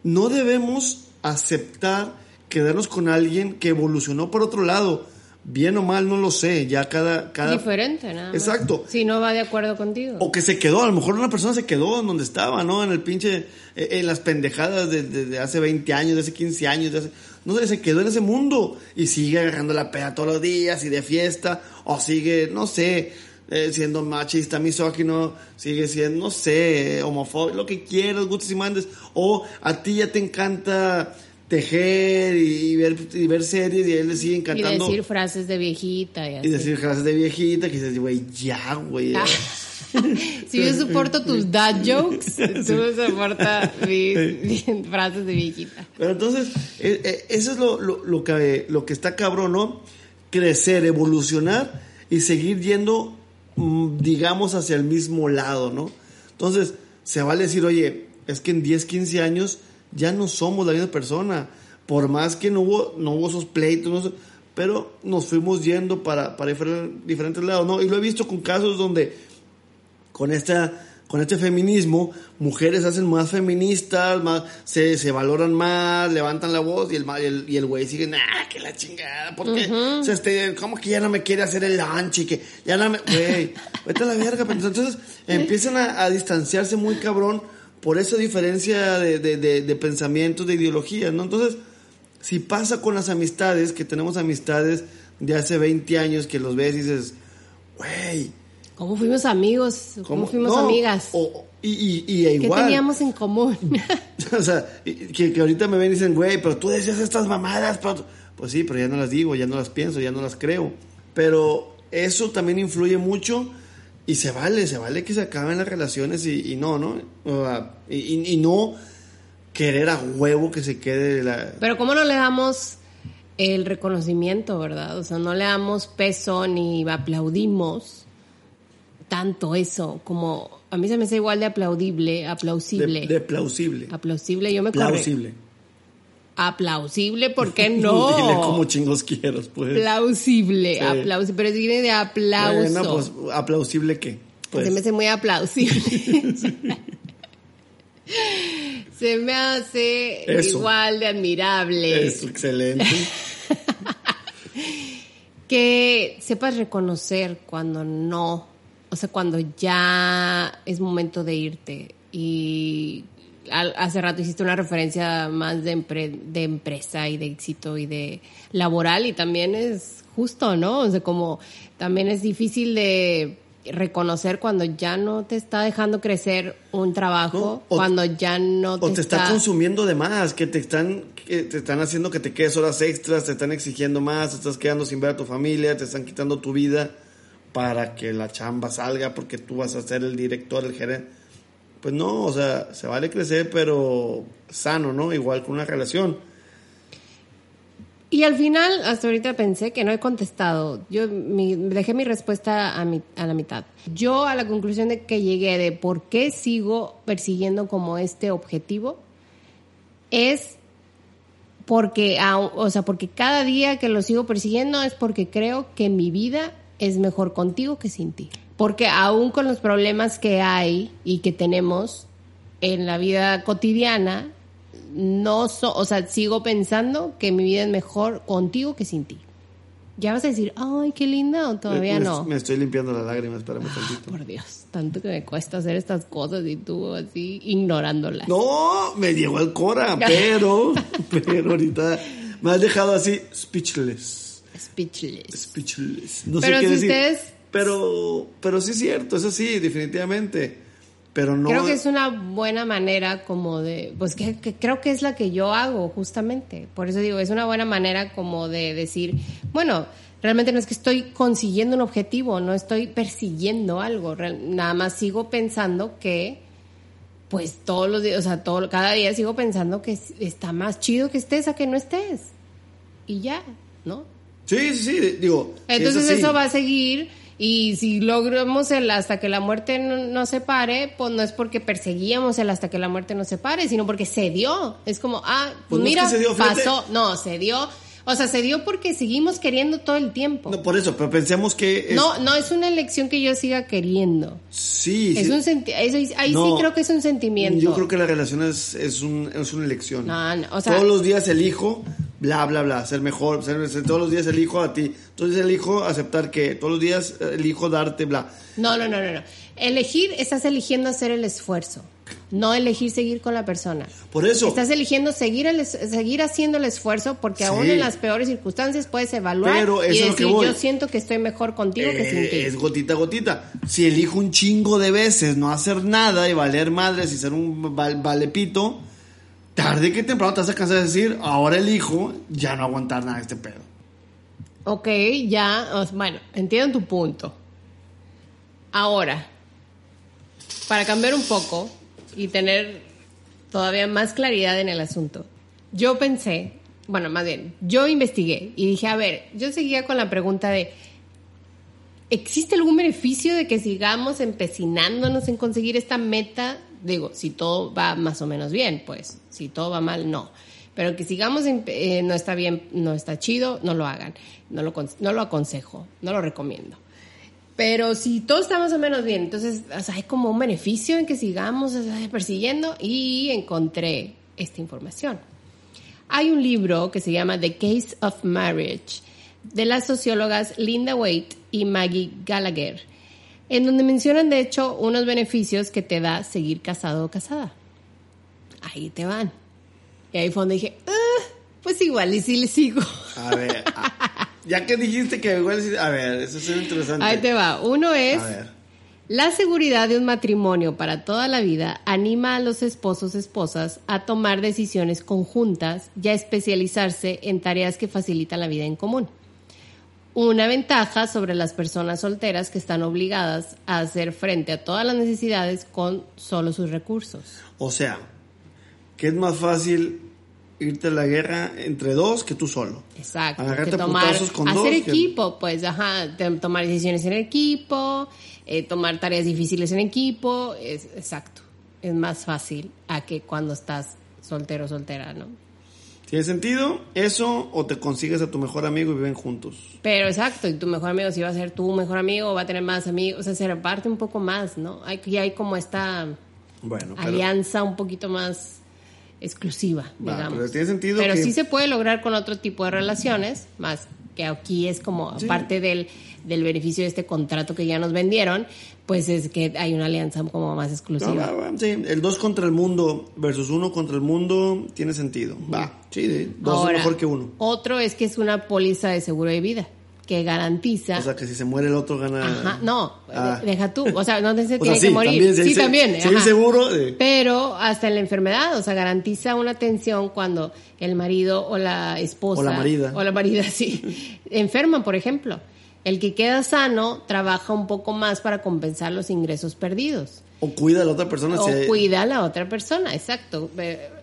no debemos aceptar quedarnos con alguien que evolucionó por otro lado. Bien o mal, no lo sé. Ya cada. cada Diferente, nada más. Exacto. Si no va de acuerdo contigo. O que se quedó, a lo mejor una persona se quedó en donde estaba, ¿no? En el pinche, eh, en las pendejadas de, de- de hace 20 años, de hace 15 años, de hace, no sé, se quedó en ese mundo y sigue agarrando la peda todos los días y de fiesta, o sigue, no sé, eh, siendo machista, misógino, sigue siendo, no sé, homofóbico, lo que quieras, gustes y mandes, o a ti ya te encanta tejer y, ver, y ver series y a él le sigue y encantando. decir frases de viejita y así. y decir frases de viejita que dices, güey, ya, güey. ya". Ah. si yo soporto tus dad jokes, tú no soportas mis frases de viejita. Pero entonces, eh, eh, eso es lo, lo, lo que, lo que está cabrón, ¿no? Crecer, evolucionar y seguir yendo, mm, digamos, hacia el mismo lado, ¿no? Entonces, se vale decir, oye, es que en 10, 15 años ya no somos la misma persona. Por más que no hubo, no hubo esos pleitos, no pero nos fuimos yendo para, para difer- diferentes lados, ¿no? Y lo he visto con casos donde con esta con este feminismo, mujeres hacen más feministas, más, se, se valoran más, levantan la voz y el y el, y el güey sigue, ah, que la chingada, porque, o sea, este, ¿cómo que ya no me quiere hacer el lunch y que ya no me, güey, vete a la verga, pero entonces empiezan a, a distanciarse muy cabrón por esa diferencia de, de, de, de pensamientos, de ideologías, ¿no? Entonces, si pasa con las amistades, que tenemos amistades de hace 20 años que los ves y dices, güey, ¿Cómo fuimos amigos? ¿Cómo, fuimos no, amigas? o- y, y, y ¿Qué igual. teníamos en común? o sea, que, que ahorita me ven y dicen, güey, pero tú decías estas mamadas, pero... pues sí, pero ya no las digo, ya no las pienso, ya no las creo. Pero eso también influye mucho y se vale, se vale que se acaben las relaciones y, no, ¿no? y, y, no querer a huevo que se quede la... Pero ¿cómo no le damos el reconocimiento, verdad? O sea, no le damos peso ni aplaudimos tanto eso como a mí se me hace igual de aplaudible, aplausible. De, plausible. Aplausible, yo me Plausible. Aplausible, ¿por qué no? Dile como chingos quieras, pues. Plausible, aplausible, pero viene de aplauso. Bueno, pues, ¿aplausible qué? Pues. Se me hace muy aplausible. se me hace igual de admirable. Es excelente. que sepas reconocer cuando no, o sea, cuando ya es momento de irte. Y hace rato hiciste una referencia más de, de empresa y de éxito y de laboral y también es justo, ¿no? O sea, como también es difícil de reconocer cuando ya no te está dejando crecer un trabajo, cuando ya no te, o te está... consumiendo de más, que te están que te están haciendo que te quedes horas extras, te están exigiendo más, te estás quedando sin ver a tu familia, te están quitando tu vida para que la chamba salga porque tú vas a ser el director, el gerente. Pues no, o sea, se vale crecer, pero sano, ¿no? Igual con una relación y al final, hasta ahorita pensé que no he contestado. Yo dejé mi respuesta a, mi, a la mitad. Yo a la conclusión de que llegué de por qué sigo persiguiendo como este objetivo es porque, o sea, porque cada día que lo sigo persiguiendo es porque creo que mi vida es mejor contigo que sin ti. Porque aún con los problemas que hay y que tenemos en la vida cotidiana, no so, o sea, sigo pensando que mi vida es mejor contigo que sin ti. Ya vas a decir, ay, qué linda, o todavía no. Me estoy limpiando las lágrimas, espérame tantito. Por Dios, tanto que me cuesta hacer estas cosas y tú así ignorándolas. No, me llegó el cora, pero, pero ahorita me has dejado así speechless. Speechless. Speechless. No pero sé qué decir. Pero, pero sí es cierto, eso sí, definitivamente Creo que es una buena manera como de, pues que, creo que es la que yo hago justamente. Por eso digo, es una buena manera como de decir, bueno, realmente no es que estoy consiguiendo un objetivo, no estoy persiguiendo algo, nada más sigo pensando que, pues todos los días, o sea, todo, cada día sigo pensando que está más chido que estés a que no estés. Y ya, ¿no? Sí, sí, sí, digo. Entonces eso va a seguir y si logramos el hasta que la muerte no, se pare, pues no es porque perseguíamos el hasta que la muerte no se pare, sino porque se dio. Es como, ah, pues, mira, pasó. No, se dio. O sea, se dio porque seguimos queriendo todo el tiempo. No, por eso, pero pensemos que... No, no es una elección que yo siga queriendo. Sí. Es un ahí sí creo que es un sentimiento. Yo creo que la relación es, es, un, es una elección. No, no, o sea, Todos los días elijo bla, bla, bla, ser mejor, ser, todos los días elijo a ti, todos los días elijo aceptar que, todos los días elijo darte, bla. No, no, no, no, no. Elegir, estás eligiendo hacer el esfuerzo, no elegir seguir con la persona. Por eso. Estás eligiendo seguir, el, seguir haciendo el esfuerzo porque aún en las peores circunstancias puedes evaluar y decir, yo siento que estoy mejor contigo que sin ti. Es gotita gotita. Si elijo un chingo de veces no hacer nada y valer madres y ser un valepito tarde que temprano te vas a cansar de decir, ahora elijo ya no aguantar nada de este pedo. Ok, ya, bueno, entiendo tu punto. Ahora, para cambiar un poco y tener todavía más claridad en el asunto, yo pensé, bueno, más bien, yo investigué y dije, a ver, yo seguía con la pregunta de, ¿existe algún beneficio de que sigamos empecinándonos en conseguir esta meta digo, si todo va más o menos bien, pues, si todo va mal, no. Pero que sigamos, eh, no está bien, no está chido, no lo hagan. No lo, no lo aconsejo, no lo recomiendo. Pero si todo está más o menos bien, entonces hay como un beneficio en que sigamos persiguiendo y encontré esta información. Hay un libro que se llama The Case of Marriage de las sociólogas Linda Waite y Maggie Gallagher en donde mencionan de hecho unos beneficios que te da seguir casado o casada. Ahí te van. Y ahí fue donde dije, ah, pues igual y sí le sigo. A ver, ya que dijiste que igual a ver, eso es interesante. Ahí te va. Uno es La seguridad de un matrimonio para toda la vida anima a los esposos esposas a tomar decisiones conjuntas y a especializarse en tareas que facilitan la vida en común. Una ventaja sobre las personas solteras que están obligadas a hacer frente a todas las necesidades con solo sus recursos. O sea, que es más fácil irte a la guerra entre dos que tú solo. Exacto. Agarrarte que tomar, con hacer dos, que- equipo, pues, ajá, tomar decisiones en equipo, eh, tomar tareas difíciles en equipo, es exacto. Es más fácil a que cuando estás soltero o soltera, ¿no? ¿Tiene sentido eso o te consigues a tu mejor amigo y viven juntos? Pero exacto, y tu mejor amigo si va a ser tu mejor amigo, va a tener más amigos, o sea, se reparte un poco más, ¿no? Hay, ya hay como esta Bueno, pero, alianza un poquito más exclusiva, Va, digamos. pero tiene sentido Pero que- sí se puede lograr con otro tipo de relaciones, más que aquí es como Sí. parte del, del beneficio de este contrato que ya nos vendieron, pues es que hay una alianza como más exclusiva. va, va, sí, el dos contra el mundo versus uno contra el mundo tiene sentido. Va, sí, dos Ahora, es mejor que uno. Otro es que es una póliza de seguro de vida que garantiza O sea, que si se muere el otro gana. Ajá, no, Ah. de- deja tú, o sea, no se O sea, tiene sí, que morir. también, si sí, se- también. si hay ajá. seguro, eh. Pero hasta en la enfermedad, o sea, garantiza una atención cuando el marido o la esposa O la marida. o la marida sí enferman, por ejemplo. El que queda sano trabaja un poco más para compensar los ingresos perdidos. O cuida a la otra persona. O si hay- cuida a la otra persona, exacto,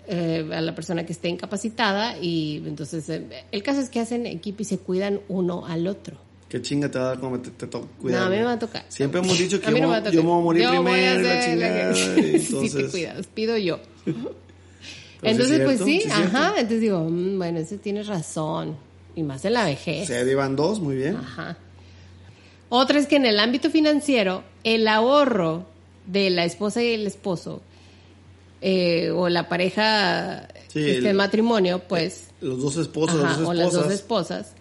eh, a la persona que esté incapacitada y entonces eh, el caso es que hacen equipo y se cuidan uno al otro. ¿Qué chinga te va a dar como te, te toca cuidar? No, a mí me va a tocar. Siempre hemos dicho que yo, no me yo voy a morir Yo voy primero. a y la hacer la chingada, que- y Sí, te entonces, cuidas, pido yo. Entonces, es pues sí, sí es cierto. ajá. Entonces digo, mm, bueno, ese tienes razón. Y más en la vejez. Se llevan dos, muy bien. Ajá. Otra es que en el ámbito financiero, el ahorro de la esposa y el esposo, eh, o la pareja, Sí, este el- matrimonio, pues, Los dos esposos, ajá, las dos o las dos esposas,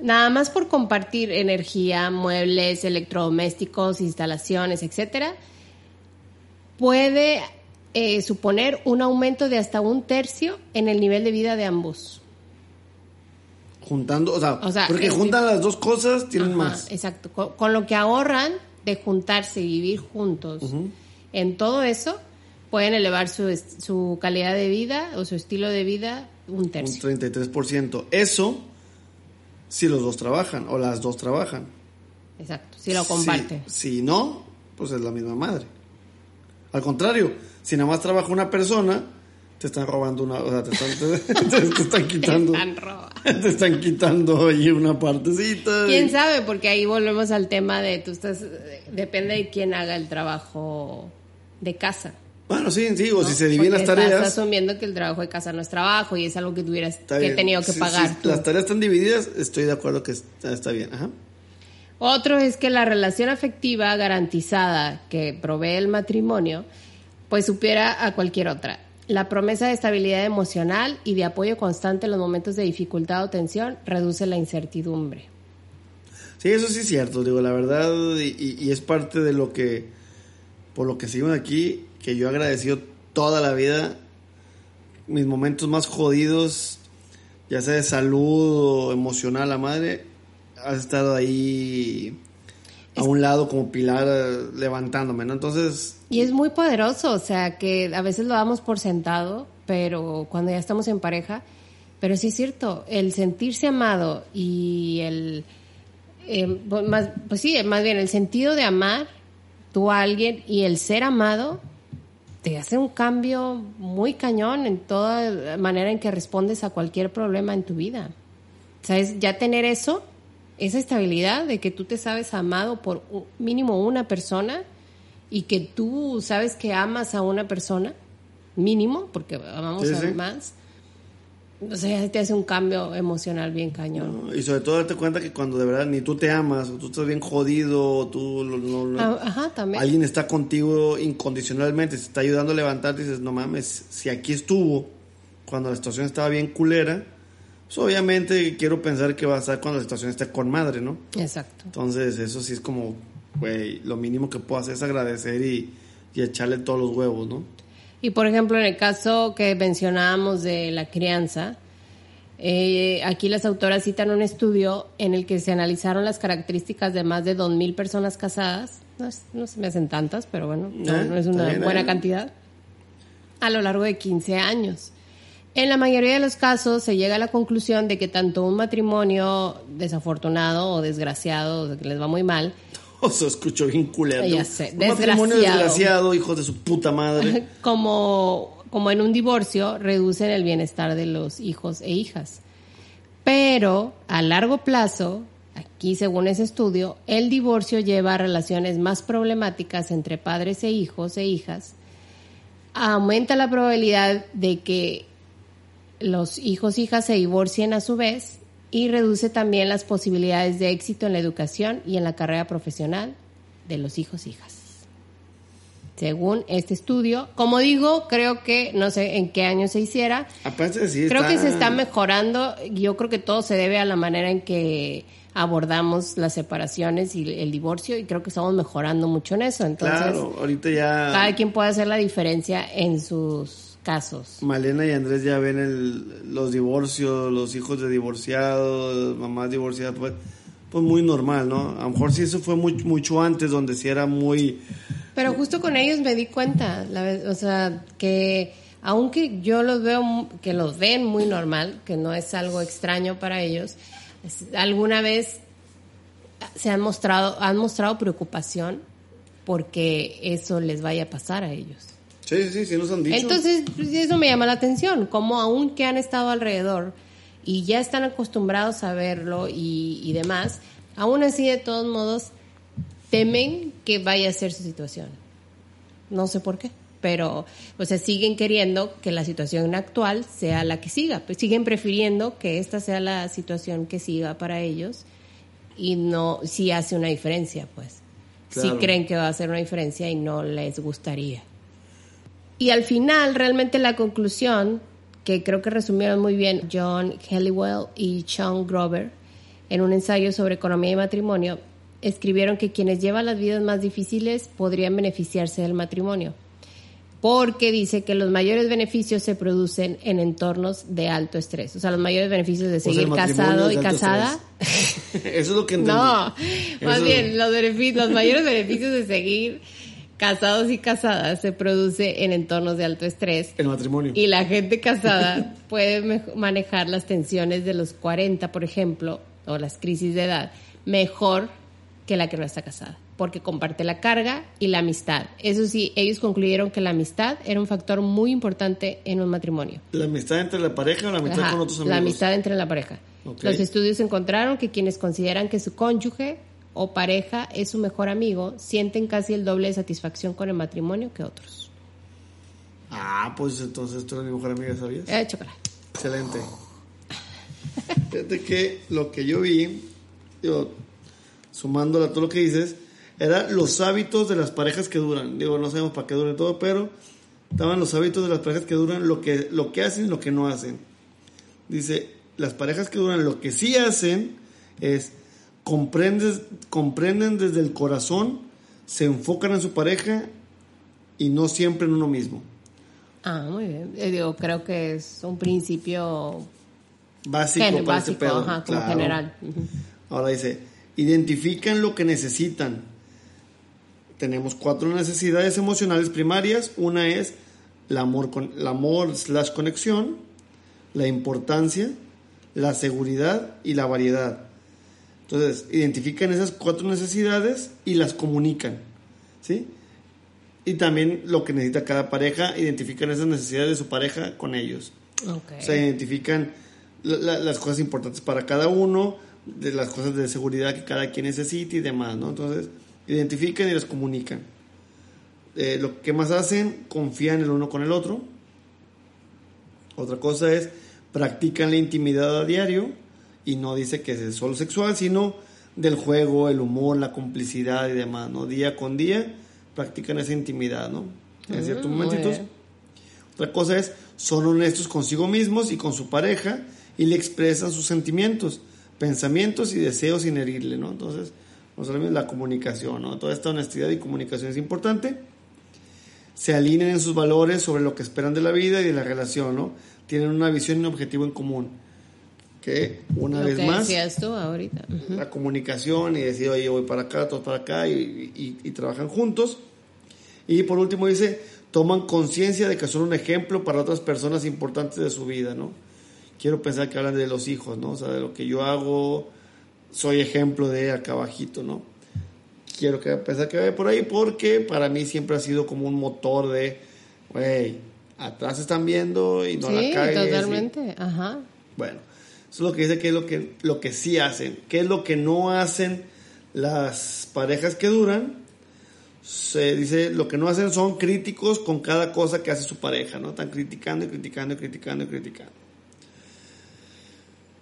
nada más por compartir energía, muebles, electrodomésticos, instalaciones, etcétera, puede eh, suponer un aumento de hasta un tercio en el nivel de vida de ambos. Juntando, o sea, O sea, porque juntan las dos cosas, tienen Ajá, más. Exacto. Con, con lo que ahorran de juntarse y vivir juntos, en todo eso pueden elevar su, su calidad de vida o su estilo de vida un Un tercio. 33%. Eso, si los dos trabajan, o las dos trabajan. Exacto. Si lo comparten. Si, si no, pues es la misma madre. Al contrario, si nada más trabaja una persona, te están robando una, o sea, te están, te, te están quitando, Están te están quitando ahí una partecita. ¿Quién sabe? Porque ahí volvemos al tema de tú estás, depende de quién haga el trabajo de casa. Bueno, sí, sí, o si ¿no? se dividen las tareas. Estás asumiendo que el trabajo de casa no es trabajo y es algo que tuvieras que bien. tenido que Si- pagar. Si las tareas están divididas, estoy de acuerdo que está, está bien. Ajá. Otro es que la relación afectiva garantizada que provee el matrimonio, pues supera a cualquier otra. La promesa de estabilidad emocional y de apoyo constante en los momentos de dificultad o tensión reduce la incertidumbre. Sí, eso sí es cierto, digo, la verdad, y, y- y es parte de lo que, por lo que seguimos aquí, que yo he agradecido toda la vida, mis momentos más jodidos, ya sea de salud o emocional, la madre, has estado ahí a un lado como pilar eh, levantándome, ¿no? Entonces, Y es muy poderoso, o sea, que a veces lo damos por sentado, pero cuando ya estamos en pareja, pero sí es cierto, el sentirse amado y el, eh, más, pues sí, más bien el sentido de amar tú a alguien y el ser amado te hace un cambio muy cañón en toda manera en que respondes a cualquier problema en tu vida. ¿Sabes? Ya tener eso, esa estabilidad de que tú te sabes amado por mínimo una persona y que tú sabes que amas a una persona, mínimo, porque amamos Sí, a sí. más, o sea, ya te hace un cambio emocional bien cañón. ¿no? y sobre todo darte cuenta que cuando de verdad ni tú te amas, o tú estás bien jodido, o tú no- no- no- Ah, Ajá, también. alguien está contigo incondicionalmente, te está ayudando a levantarte y dices, no mames, si aquí estuvo cuando la situación estaba bien culera, pues obviamente quiero pensar que va a estar cuando la situación esté con madre, ¿no? Exacto. Entonces eso sí es como, güey, lo mínimo que puedo hacer es agradecer y, y echarle todos los huevos, ¿no? Y por ejemplo, en el caso que mencionábamos de la crianza, eh, aquí las autoras citan un estudio en el que se analizaron las características de más de 2.000 personas casadas no, se me hacen tantas, pero bueno, no, Eh, es una bien, buena eh. cantidad, a lo largo de 15 años. En la mayoría de los casos se llega a la conclusión de que tanto un matrimonio desafortunado o desgraciado, o que les va muy mal, O se escuchó bien culero. Ya sé, Un matrimonio desgraciado. desgraciado, hijos de su puta madre. como, como en un divorcio, reducen el bienestar de los hijos e hijas. Pero a largo plazo, aquí según ese estudio, el divorcio lleva a relaciones más problemáticas entre padres e hijos e hijas. Aumenta la probabilidad de que los hijos e hijas se divorcien a su vez y reduce también las posibilidades de éxito en la educación y en la carrera profesional de los hijos e hijas según este estudio. Como digo, creo que no sé en qué año se hiciera. Aparte sí, Creo está- que se está mejorando. Yo creo que todo se debe a la manera en que abordamos las separaciones y el divorcio y creo que estamos mejorando mucho en eso. Entonces, Claro, ahorita ya cada quien puede hacer la diferencia en sus casos. Malena y Andrés ya ven el, los divorcios, los hijos de divorciados, mamás divorciadas, pues, pues muy normal, ¿no? A lo mejor sí eso fue muy- mucho antes, donde sí era muy... Pero justo con ellos me di cuenta, la vez- o sea, que aunque yo los veo, mu- que los ven muy normal, que no es algo extraño para ellos, alguna vez se han mostrado, han mostrado preocupación porque eso les vaya a pasar a ellos. Sí, sí, sí, nos han dicho. Entonces, pues, eso me llama la atención, como aún que han estado alrededor y ya están acostumbrados a verlo y, y demás, aún así de todos modos temen que vaya a ser su situación. No sé por qué, pero o sea, siguen queriendo que la situación actual sea la que siga, pues siguen prefiriendo que esta sea la situación que siga para ellos y no si hace una diferencia, pues. Si creen que va a hacer una diferencia y no les gustaría. Y al final, realmente la conclusión, que creo que resumieron muy bien John Helliwell y Sean Grover, en un ensayo sobre economía y matrimonio, escribieron que quienes llevan las vidas más difíciles podrían beneficiarse del matrimonio. Porque dice que los mayores beneficios se producen en entornos de alto estrés. O sea, los mayores beneficios de O sea, seguir casado y casada. Eso es lo que entendí. No, más bien los mayores beneficios de seguir casados y casadas se produce en entornos de alto estrés El matrimonio. y la gente casada puede manejar las tensiones de los 40, por ejemplo, o las crisis de edad, mejor que la que no está casada, porque comparte la carga y la amistad. Eso sí, ellos concluyeron que la amistad era un factor muy importante en un matrimonio. ¿La amistad entre la pareja o la amistad Ajá, con otros amigos? La amistad entre la pareja. Los estudios encontraron que quienes consideran que su cónyuge o pareja es su mejor amigo sienten casi el doble de satisfacción con el matrimonio que otros. Ah, pues entonces tú eres mi mejor amiga, ¿sabías? Eh, chocolate. Excelente. Fíjate que lo que yo vi, sumándole a todo lo que dices, era los hábitos de las parejas que duran. Digo, no sabemos para qué duran todo, pero estaban los hábitos de las parejas que duran, lo que, lo que hacen y lo que no hacen. Dice, las parejas que duran, lo que sí hacen es comprendes, comprenden desde el corazón, se enfocan en su pareja y no siempre en uno mismo. Ah, muy bien. Eh, creo que es un principio Básico gen- para ese básico, pedo. ajá, como claro. general. Ahora dice, identifican lo que necesitan. Tenemos cuatro necesidades emocionales primarias. Una es el amor, con, el amor slash conexión, la importancia, la seguridad y la variedad. Entonces, identifican esas cuatro necesidades y las comunican. ¿Sí? Y también lo que necesita cada pareja, identifican esas necesidades de su pareja con ellos. Ok. O sea, identifican la- la- las cosas importantes para cada uno, de las cosas de seguridad que cada quien necesita y demás, ¿no? Entonces, identifican y las comunican. Eh, lo que más hacen, confían el uno con el otro. Otra cosa es, practican la intimidad a diario y no dice que es solo sexual, sino del juego, el humor, la complicidad y demás, ¿no? Día con día practican esa intimidad, ¿no? En ciertos Mm, momentitos. Otra cosa es, son honestos consigo mismos y con su pareja y le expresan sus sentimientos, pensamientos y deseos sin herirle, ¿no? Entonces, no solamente la comunicación, ¿no? Toda esta honestidad y comunicación es importante. Se alinean en sus valores sobre lo que esperan de la vida y de la relación, ¿no? Tienen una visión y un objetivo en común. Que una Lo vez que más tú ahorita. Ujú. la comunicación y decir, oye, voy para acá, todos para acá y, y- y trabajan juntos. Y por último dice, toman conciencia de que son un ejemplo para otras personas importantes de su vida, ¿no? Quiero pensar que hablan de los hijos, ¿no? O sea, de lo que yo hago, soy ejemplo de acá abajito, ¿no? Quiero que pensar que vaya por ahí porque para mí siempre ha sido como un motor de, güey, atrás están viendo y no sí, la cagues. y- totalmente. Ajá. bueno, eso es lo que dice que es lo que, lo que sí hacen. ¿Qué es lo que no hacen las parejas que duran? Se dice, lo que no hacen son críticos con cada cosa que hace su pareja, ¿no? Están criticando y criticando y criticando y criticando.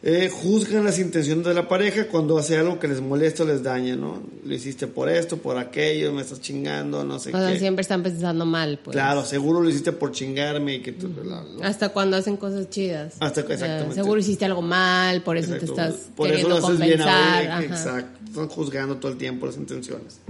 Eh, juzgan las intenciones de la pareja cuando hace algo que les molesta o les daña, ¿no? Lo hiciste por esto, por aquello, me estás chingando, no sé O sea, qué. siempre están pensando mal, pues. Claro, seguro lo hiciste por chingarme y que tú... la- la- Hasta cuando hacen cosas chidas. Hasta- sea, exactamente. seguro hiciste algo mal, por eso Exacto. te estás Por eso lo haces bien compensar. ahora, ajá. Exacto. Están juzgando todo el tiempo las intenciones.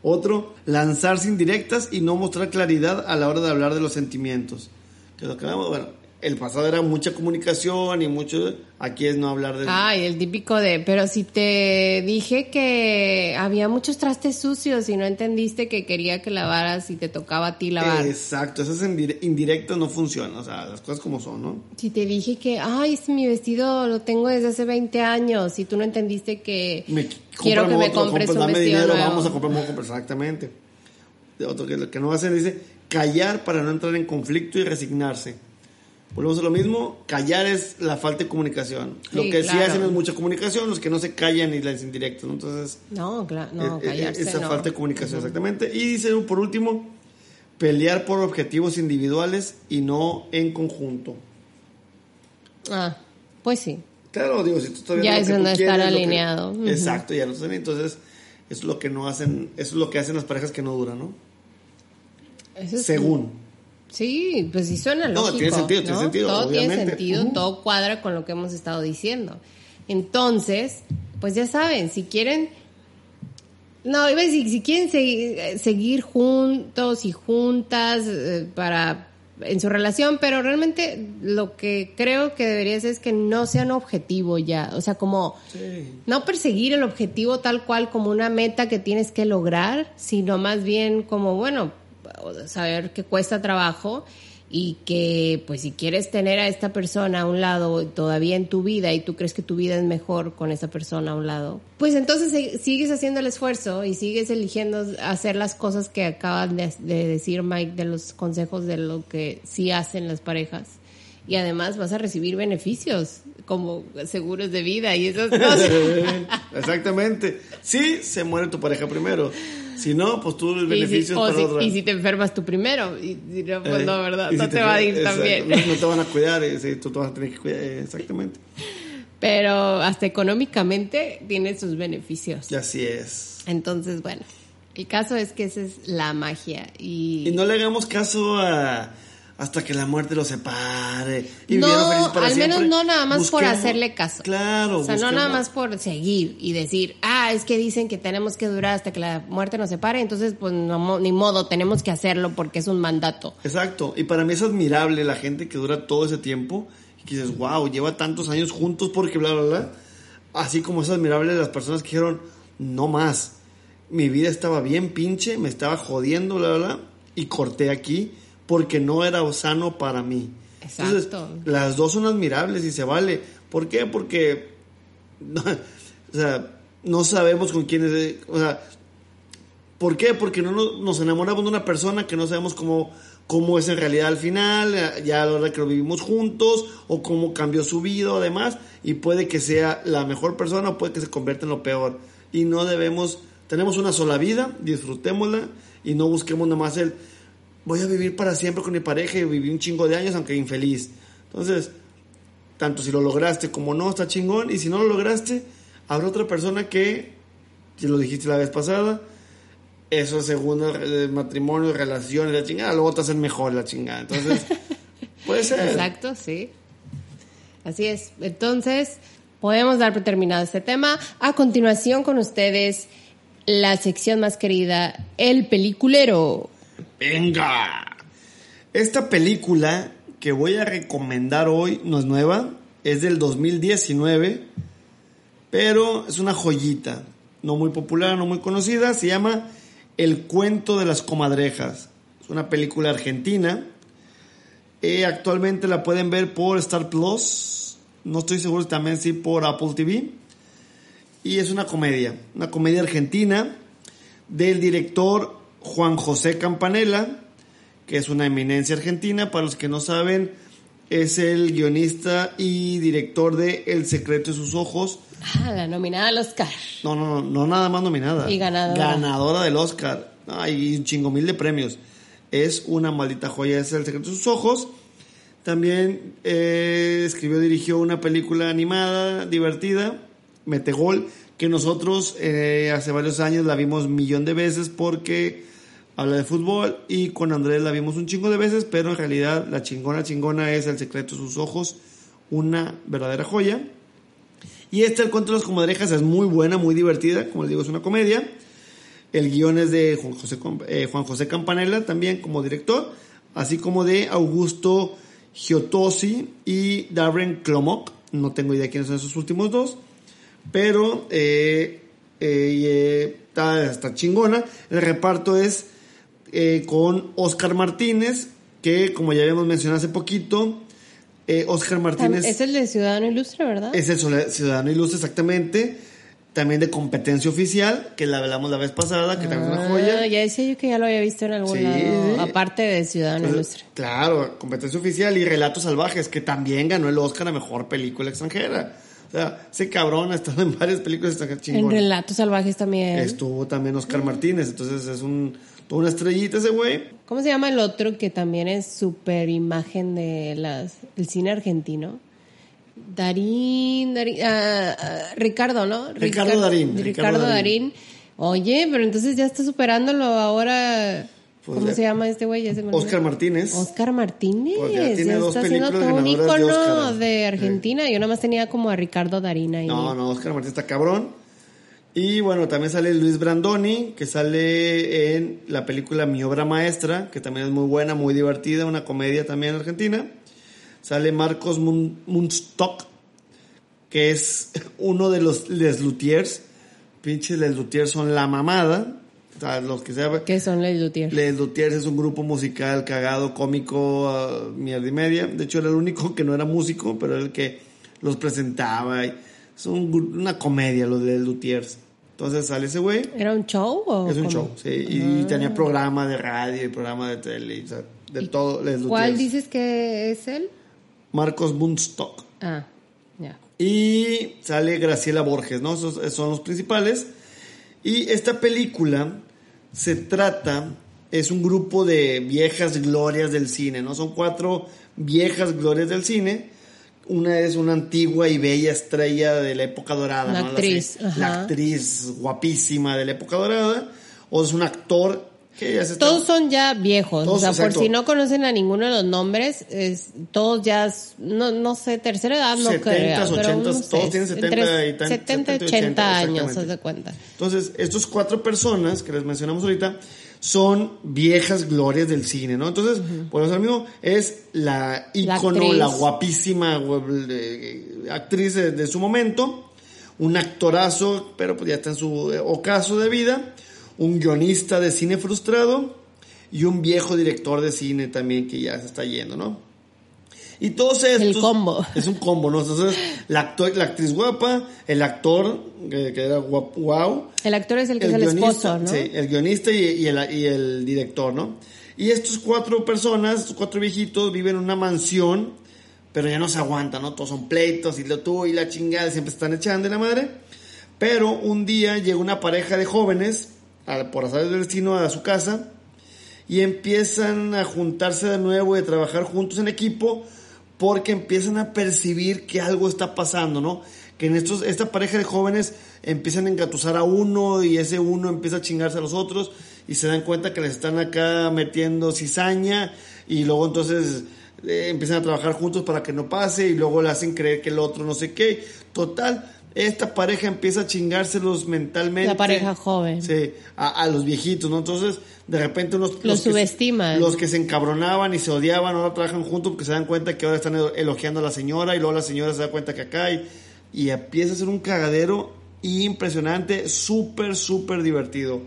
Otro, lanzarse indirectas y no mostrar claridad a la hora de hablar de los sentimientos. Que lo que bueno, el pasado era mucha comunicación y mucho, aquí es no hablar de... Ay, el típico de, pero si te dije que había muchos trastes sucios y no entendiste que quería que lavaras y te tocaba a ti lavar. Exacto, esas indire- indirectas no funcionan, o sea, las cosas como son, ¿no? Si te dije que, ay, este, mi vestido lo tengo desde hace 20 años y tú no entendiste que Me, quiero que me compres compra- un dame vestido dinero, nuevo. vamos a comprar, vamos a comprar, exactamente. De otro que lo que no hacen dice callar para no entrar en conflicto y resignarse. Volvemos a lo mismo, callar es la falta de comunicación. lo que sí hacen es mucha comunicación, los que no se callan y las indirectas, ¿no? Entonces, No, claro, no, eh, eh, callarse esa no. falta de comunicación, exactamente. Y dice por último, pelear por objetivos individuales y no en conjunto. Ah, pues sí. Claro, digo, si tú estás Ya es donde estar que- alineado. Exacto, ya lo están entonces eso es lo que no hacen, eso es lo que hacen las parejas que no duran, ¿no? Eso. Según. Sí, pues sí suena No, lógico. tiene sentido, tiene ¿no? sentido, Todo tiene sentido, todo cuadra con lo que hemos estado diciendo. Entonces, pues ya saben, si quieren... No, iba a decir, si quieren seguir, seguir juntos y juntas eh, para en su relación, pero realmente lo que creo que debería ser es que no sean objetivo ya, o sea, como Sí. no perseguir el objetivo tal cual como una meta que tienes que lograr, sino más bien como, bueno, saber que cuesta trabajo y que pues si quieres tener a esta persona a un lado todavía en tu vida y tú crees que tu vida es mejor con esa persona a un lado, pues entonces si- sigues haciendo el esfuerzo y sigues eligiendo hacer las cosas que acaban de, de decir Mike de los consejos de lo que sí hacen las parejas. Y además vas a recibir beneficios como seguros de vida y esas cosas. Exactamente. Sí, se muere tu pareja primero. Si no, pues tú el Y si, para si- otra. y si te enfermas tú primero. Y, y no, pues Eh, no, ¿verdad? y No si te, va a ir exacto, tan bien. No, te van a cuidar, eh, sí, tú te vas a tener que cuidar, eh, exactamente. Pero hasta económicamente tiene sus beneficios. Y así es. Entonces, bueno, el caso es que esa es la magia. Y, Y no le hagamos caso a hasta que la muerte los separe. Y No, para al menos no nada más por hacerle caso. Claro. o sea, no nada más por seguir y decir, ah, es que dicen que tenemos que durar hasta que la muerte nos separe, entonces pues no, ni modo, tenemos que hacerlo porque es un mandato. Exacto. Y para mí es admirable la gente que dura todo ese tiempo y que dices, wow, lleva tantos años juntos porque bla, bla, bla. Así como es admirable las personas que dijeron, no más. Mi vida estaba bien pinche, me estaba jodiendo, bla, bla, bla. Y corté aquí porque no era sano para mí. Exacto. Entonces, las dos son admirables y se vale. ¿Por qué? Porque, no, o sea, no sabemos con quién es, o sea, ¿Por qué? Porque no nos, nos enamoramos de una persona que no sabemos cómo, cómo es en realidad al final, ya a la hora que lo vivimos juntos, o cómo cambió su vida, además, y puede que sea la mejor persona o puede que se convierta en lo peor. Y no debemos, tenemos una sola vida, disfrutémosla y no busquemos nomás el, voy a vivir para siempre con mi pareja y viví un chingo de años, aunque infeliz. Entonces, tanto si lo lograste como no, está chingón, y si no lo lograste, habrá otra persona que, si lo dijiste la vez pasada, eso según el matrimonio, relaciones, la chingada, luego te hacen mejor la chingada. Entonces, puede ser. Exacto, sí. Así es. Entonces, podemos dar por terminado este tema. A continuación con ustedes, la sección más querida, el peliculero. Venga. Esta película que voy a recomendar hoy no es nueva, Es del 2019, pero es una joyita. No muy popular, no muy conocida. Se llama El cuento de las comadrejas. Es una película argentina. Eh, actualmente la pueden ver por Star Plus. No estoy seguro también sí por Apple TV. Y es una comedia. Una comedia argentina del director Juan José Campanella, que es una eminencia argentina. Para los que no saben, es el guionista y director de El secreto de sus ojos. Ah, la nominada al Oscar. No, no, no, no nada más nominada. Y ganadora. Ganadora del Oscar. Ay, un chingo mil de premios. Es una maldita joya, es El secreto de sus ojos. También eh, escribió, dirigió una película animada, divertida, Metegol, que nosotros eh, hace varios años la vimos millón de veces porque habla de fútbol y con Andrés la vimos un chingo de veces, pero en realidad la chingona chingona es El secreto de sus ojos, una verdadera joya. Y esta, El cuento de las comadrejas, es muy buena, muy divertida, como les digo, es una comedia. El guion es de Juan José, eh, Campanella, también como director, así como de Augusto Giottosi y Darren Klomok. No tengo idea quiénes son esos últimos dos, pero eh, eh, está, está, chingona. El reparto es con Oscar Martínez, que como ya habíamos mencionado hace poquito, Oscar Martínez... Es el de Ciudadano Ilustre, ¿verdad? Es el Ciudadano Ilustre, exactamente también de competencia oficial, que la hablamos la vez pasada, que también es una joya. Ah, ya decía yo que ya lo había visto en algún lado, aparte de Ciudadano Ilustre. Claro, competencia oficial y Relatos Salvajes, que también ganó el Oscar a Mejor Película Extranjera. O sea, ese cabrón ha estado en varias películas extranjeras En Relatos Salvajes también. Estuvo también Oscar Martínez, entonces es un, una estrellita ese güey. ¿Cómo se llama el otro que también es súper imagen de las, el cine argentino? Darín, Darín ah, ah, Ricardo, ¿no? Ricardo, Darín. Ricardo, Ricardo Darín. Oye, pero entonces ya está superándolo ahora. Pues ¿Cómo se llama este güey? Oscar Martínez. Oscar Martínez. Pues ya, está haciendo todo un ícono de, Argentina. Yo nada más tenía como a Ricardo Darín ahí. No, no, Oscar Martínez está cabrón. Y bueno, también sale Luis Brandoni, que sale en la película Mi Obra Maestra, que también es muy buena, muy divertida, una comedia también argentina. Sale Marcos Munstock, que es uno de los Les Luthiers. Pinches Les Luthiers son la mamada. O sea, los que saben. ¿Qué son Les Luthiers? Les Luthiers es un grupo musical cagado, cómico, uh, mierda y media. De hecho, era el único que no era músico, pero era el que los presentaba. Es una comedia, los Les Luthiers. Entonces sale ese güey. ¿Era un show o Es un show, sí. Y tenía programa de radio y programa de tele, o sea, de todo. Les ¿Cuál dices que es él? Marcos Bunstock. Ah, ya. Y sale Graciela Borges, ¿no? Esos son los principales. Y esta película se trata, es un grupo de viejas glorias del cine, ¿no? Son cuatro viejas glorias del cine. Una es una antigua y bella estrella de la época dorada, la ¿no? Actriz, la, la actriz guapísima de la época dorada. O es un actor todos son ya viejos, o sea, por si no conocen a ninguno de los nombres, es, todos ya, no, no sé, tercera edad no 70, creo. 80, pero todos tienen 70 y 70, 80, años, se de cuenta. Entonces, estos cuatro personas que les mencionamos ahorita son viejas glorias del cine, ¿no? Entonces, por eso mismo, es la ícono, la, guapísima actriz de, de su momento, un actorazo, pero pues ya está en su eh, ocaso de vida un guionista de cine frustrado y un viejo director de cine también que ya se está yendo, ¿no? Y todos estos... El combo. Es un combo, ¿no? Entonces, la, actor, la actriz guapa, el actor, que, era guapo, wow. El actor es el que es el esposo, ¿no? Sí, el guionista y, el, y el director, ¿no? Y estos cuatro personas, estos cuatro viejitos, viven en una mansión, pero ya no se aguantan, ¿no? Todos son pleitos y lo tú y la chingada siempre están echando de la madre. Pero un día llega una pareja de jóvenes por azar del destino a su casa y empiezan a juntarse de nuevo y a trabajar juntos en equipo porque empiezan a percibir que algo está pasando, ¿no? Que en estos, esta pareja de jóvenes empiezan a engatusar a uno y ese uno empieza a chingarse a los otros y se dan cuenta que les están acá metiendo cizaña y luego entonces eh, empiezan a trabajar juntos para que no pase y luego le hacen creer que el otro no sé qué. Total, esta pareja empieza a chingárselos mentalmente. La pareja joven. Sí, a, a los viejitos, ¿no? Entonces, de repente unos... Los los que subestiman. Los que se encabronaban y se odiaban, ahora trabajan juntos porque se dan cuenta que ahora están elogiando a la señora y luego la señora se da cuenta que acá y, y empieza a ser un cagadero impresionante, súper, súper divertido.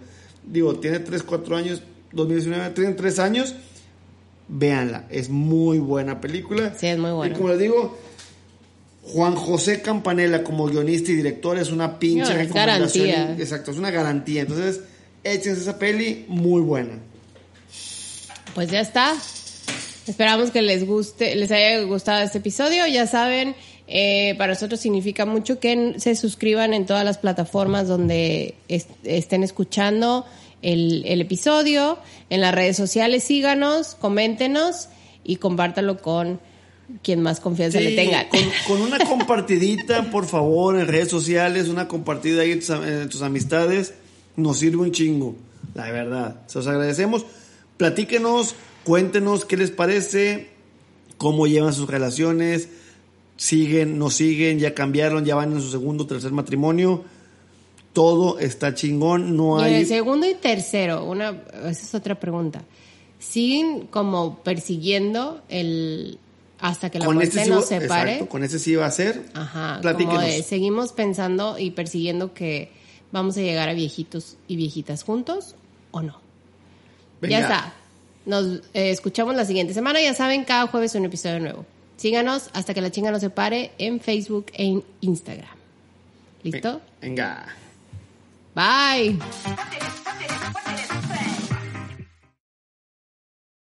Digo, tiene 3, 4 años, 2019, tiene 3 años, véanla, es muy buena película. Sí, es muy buena. Y como les digo, Juan José Campanella como guionista y director es una pinche No, es recomendación. garantía. Exacto, es una garantía. Entonces, échense esa peli, muy buena. Pues ya está. Esperamos que les guste, les haya gustado este episodio. Ya saben, eh, para nosotros significa mucho que se suscriban en todas las plataformas donde est- estén escuchando el, el episodio. En las redes sociales síganos, coméntenos y compártanlo con quien más confianza le Sí, tengan. Con, con una compartidita, por favor, en redes sociales, una compartida ahí en tus, en tus amistades, nos sirve un chingo, la verdad. Se los agradecemos. Platíquenos, cuéntenos qué les parece, cómo llevan sus relaciones, siguen, no siguen, ya cambiaron, ya van en su segundo o tercer matrimonio. Todo está chingón, no Y en hay... el segundo y tercero, una, esa es otra pregunta. ¿Siguen como persiguiendo el hasta que la muerte este sí nos separe? exacto, con ese sí va a ser. Ajá, como Platíquenos. de, seguimos pensando y persiguiendo que vamos a llegar a viejitos y viejitas juntos o no. Venga. Ya está. Nos eh, escuchamos la siguiente semana. Ya saben, cada jueves un episodio nuevo. Síganos hasta que la chinga nos separe en Facebook e en Instagram. ¿Listo? Venga. Bye.